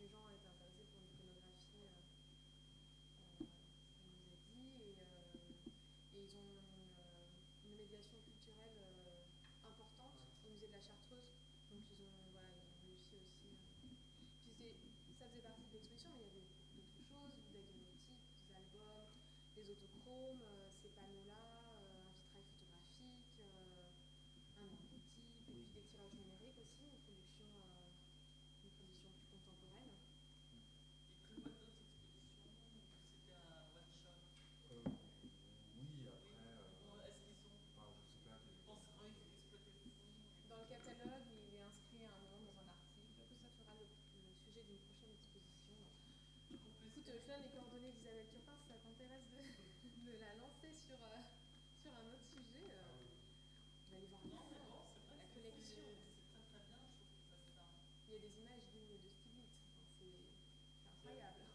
les gens étaient intéressés pour l'iconographie, euh, euh nous a dit, et, euh, ils ont une, euh, médiation culturelle importante au musée de la Chartreuse. Donc ils ont, voilà, ils ont réussi aussi. Ça faisait partie de l'exposition, mais il y avait d'autres choses, des diagnostics, des albums, des autochromes, ces panneaux-là, un vitrail photographique, un endotype, et puis des tirages numériques aussi. te donne les coordonnées d'Isabelle Turpin si ça t'intéresse de, la lancer sur, euh, sur un autre sujet. Euh, Allez voir la Il y a des images dignes de Stiglitz, hein, c'est incroyable.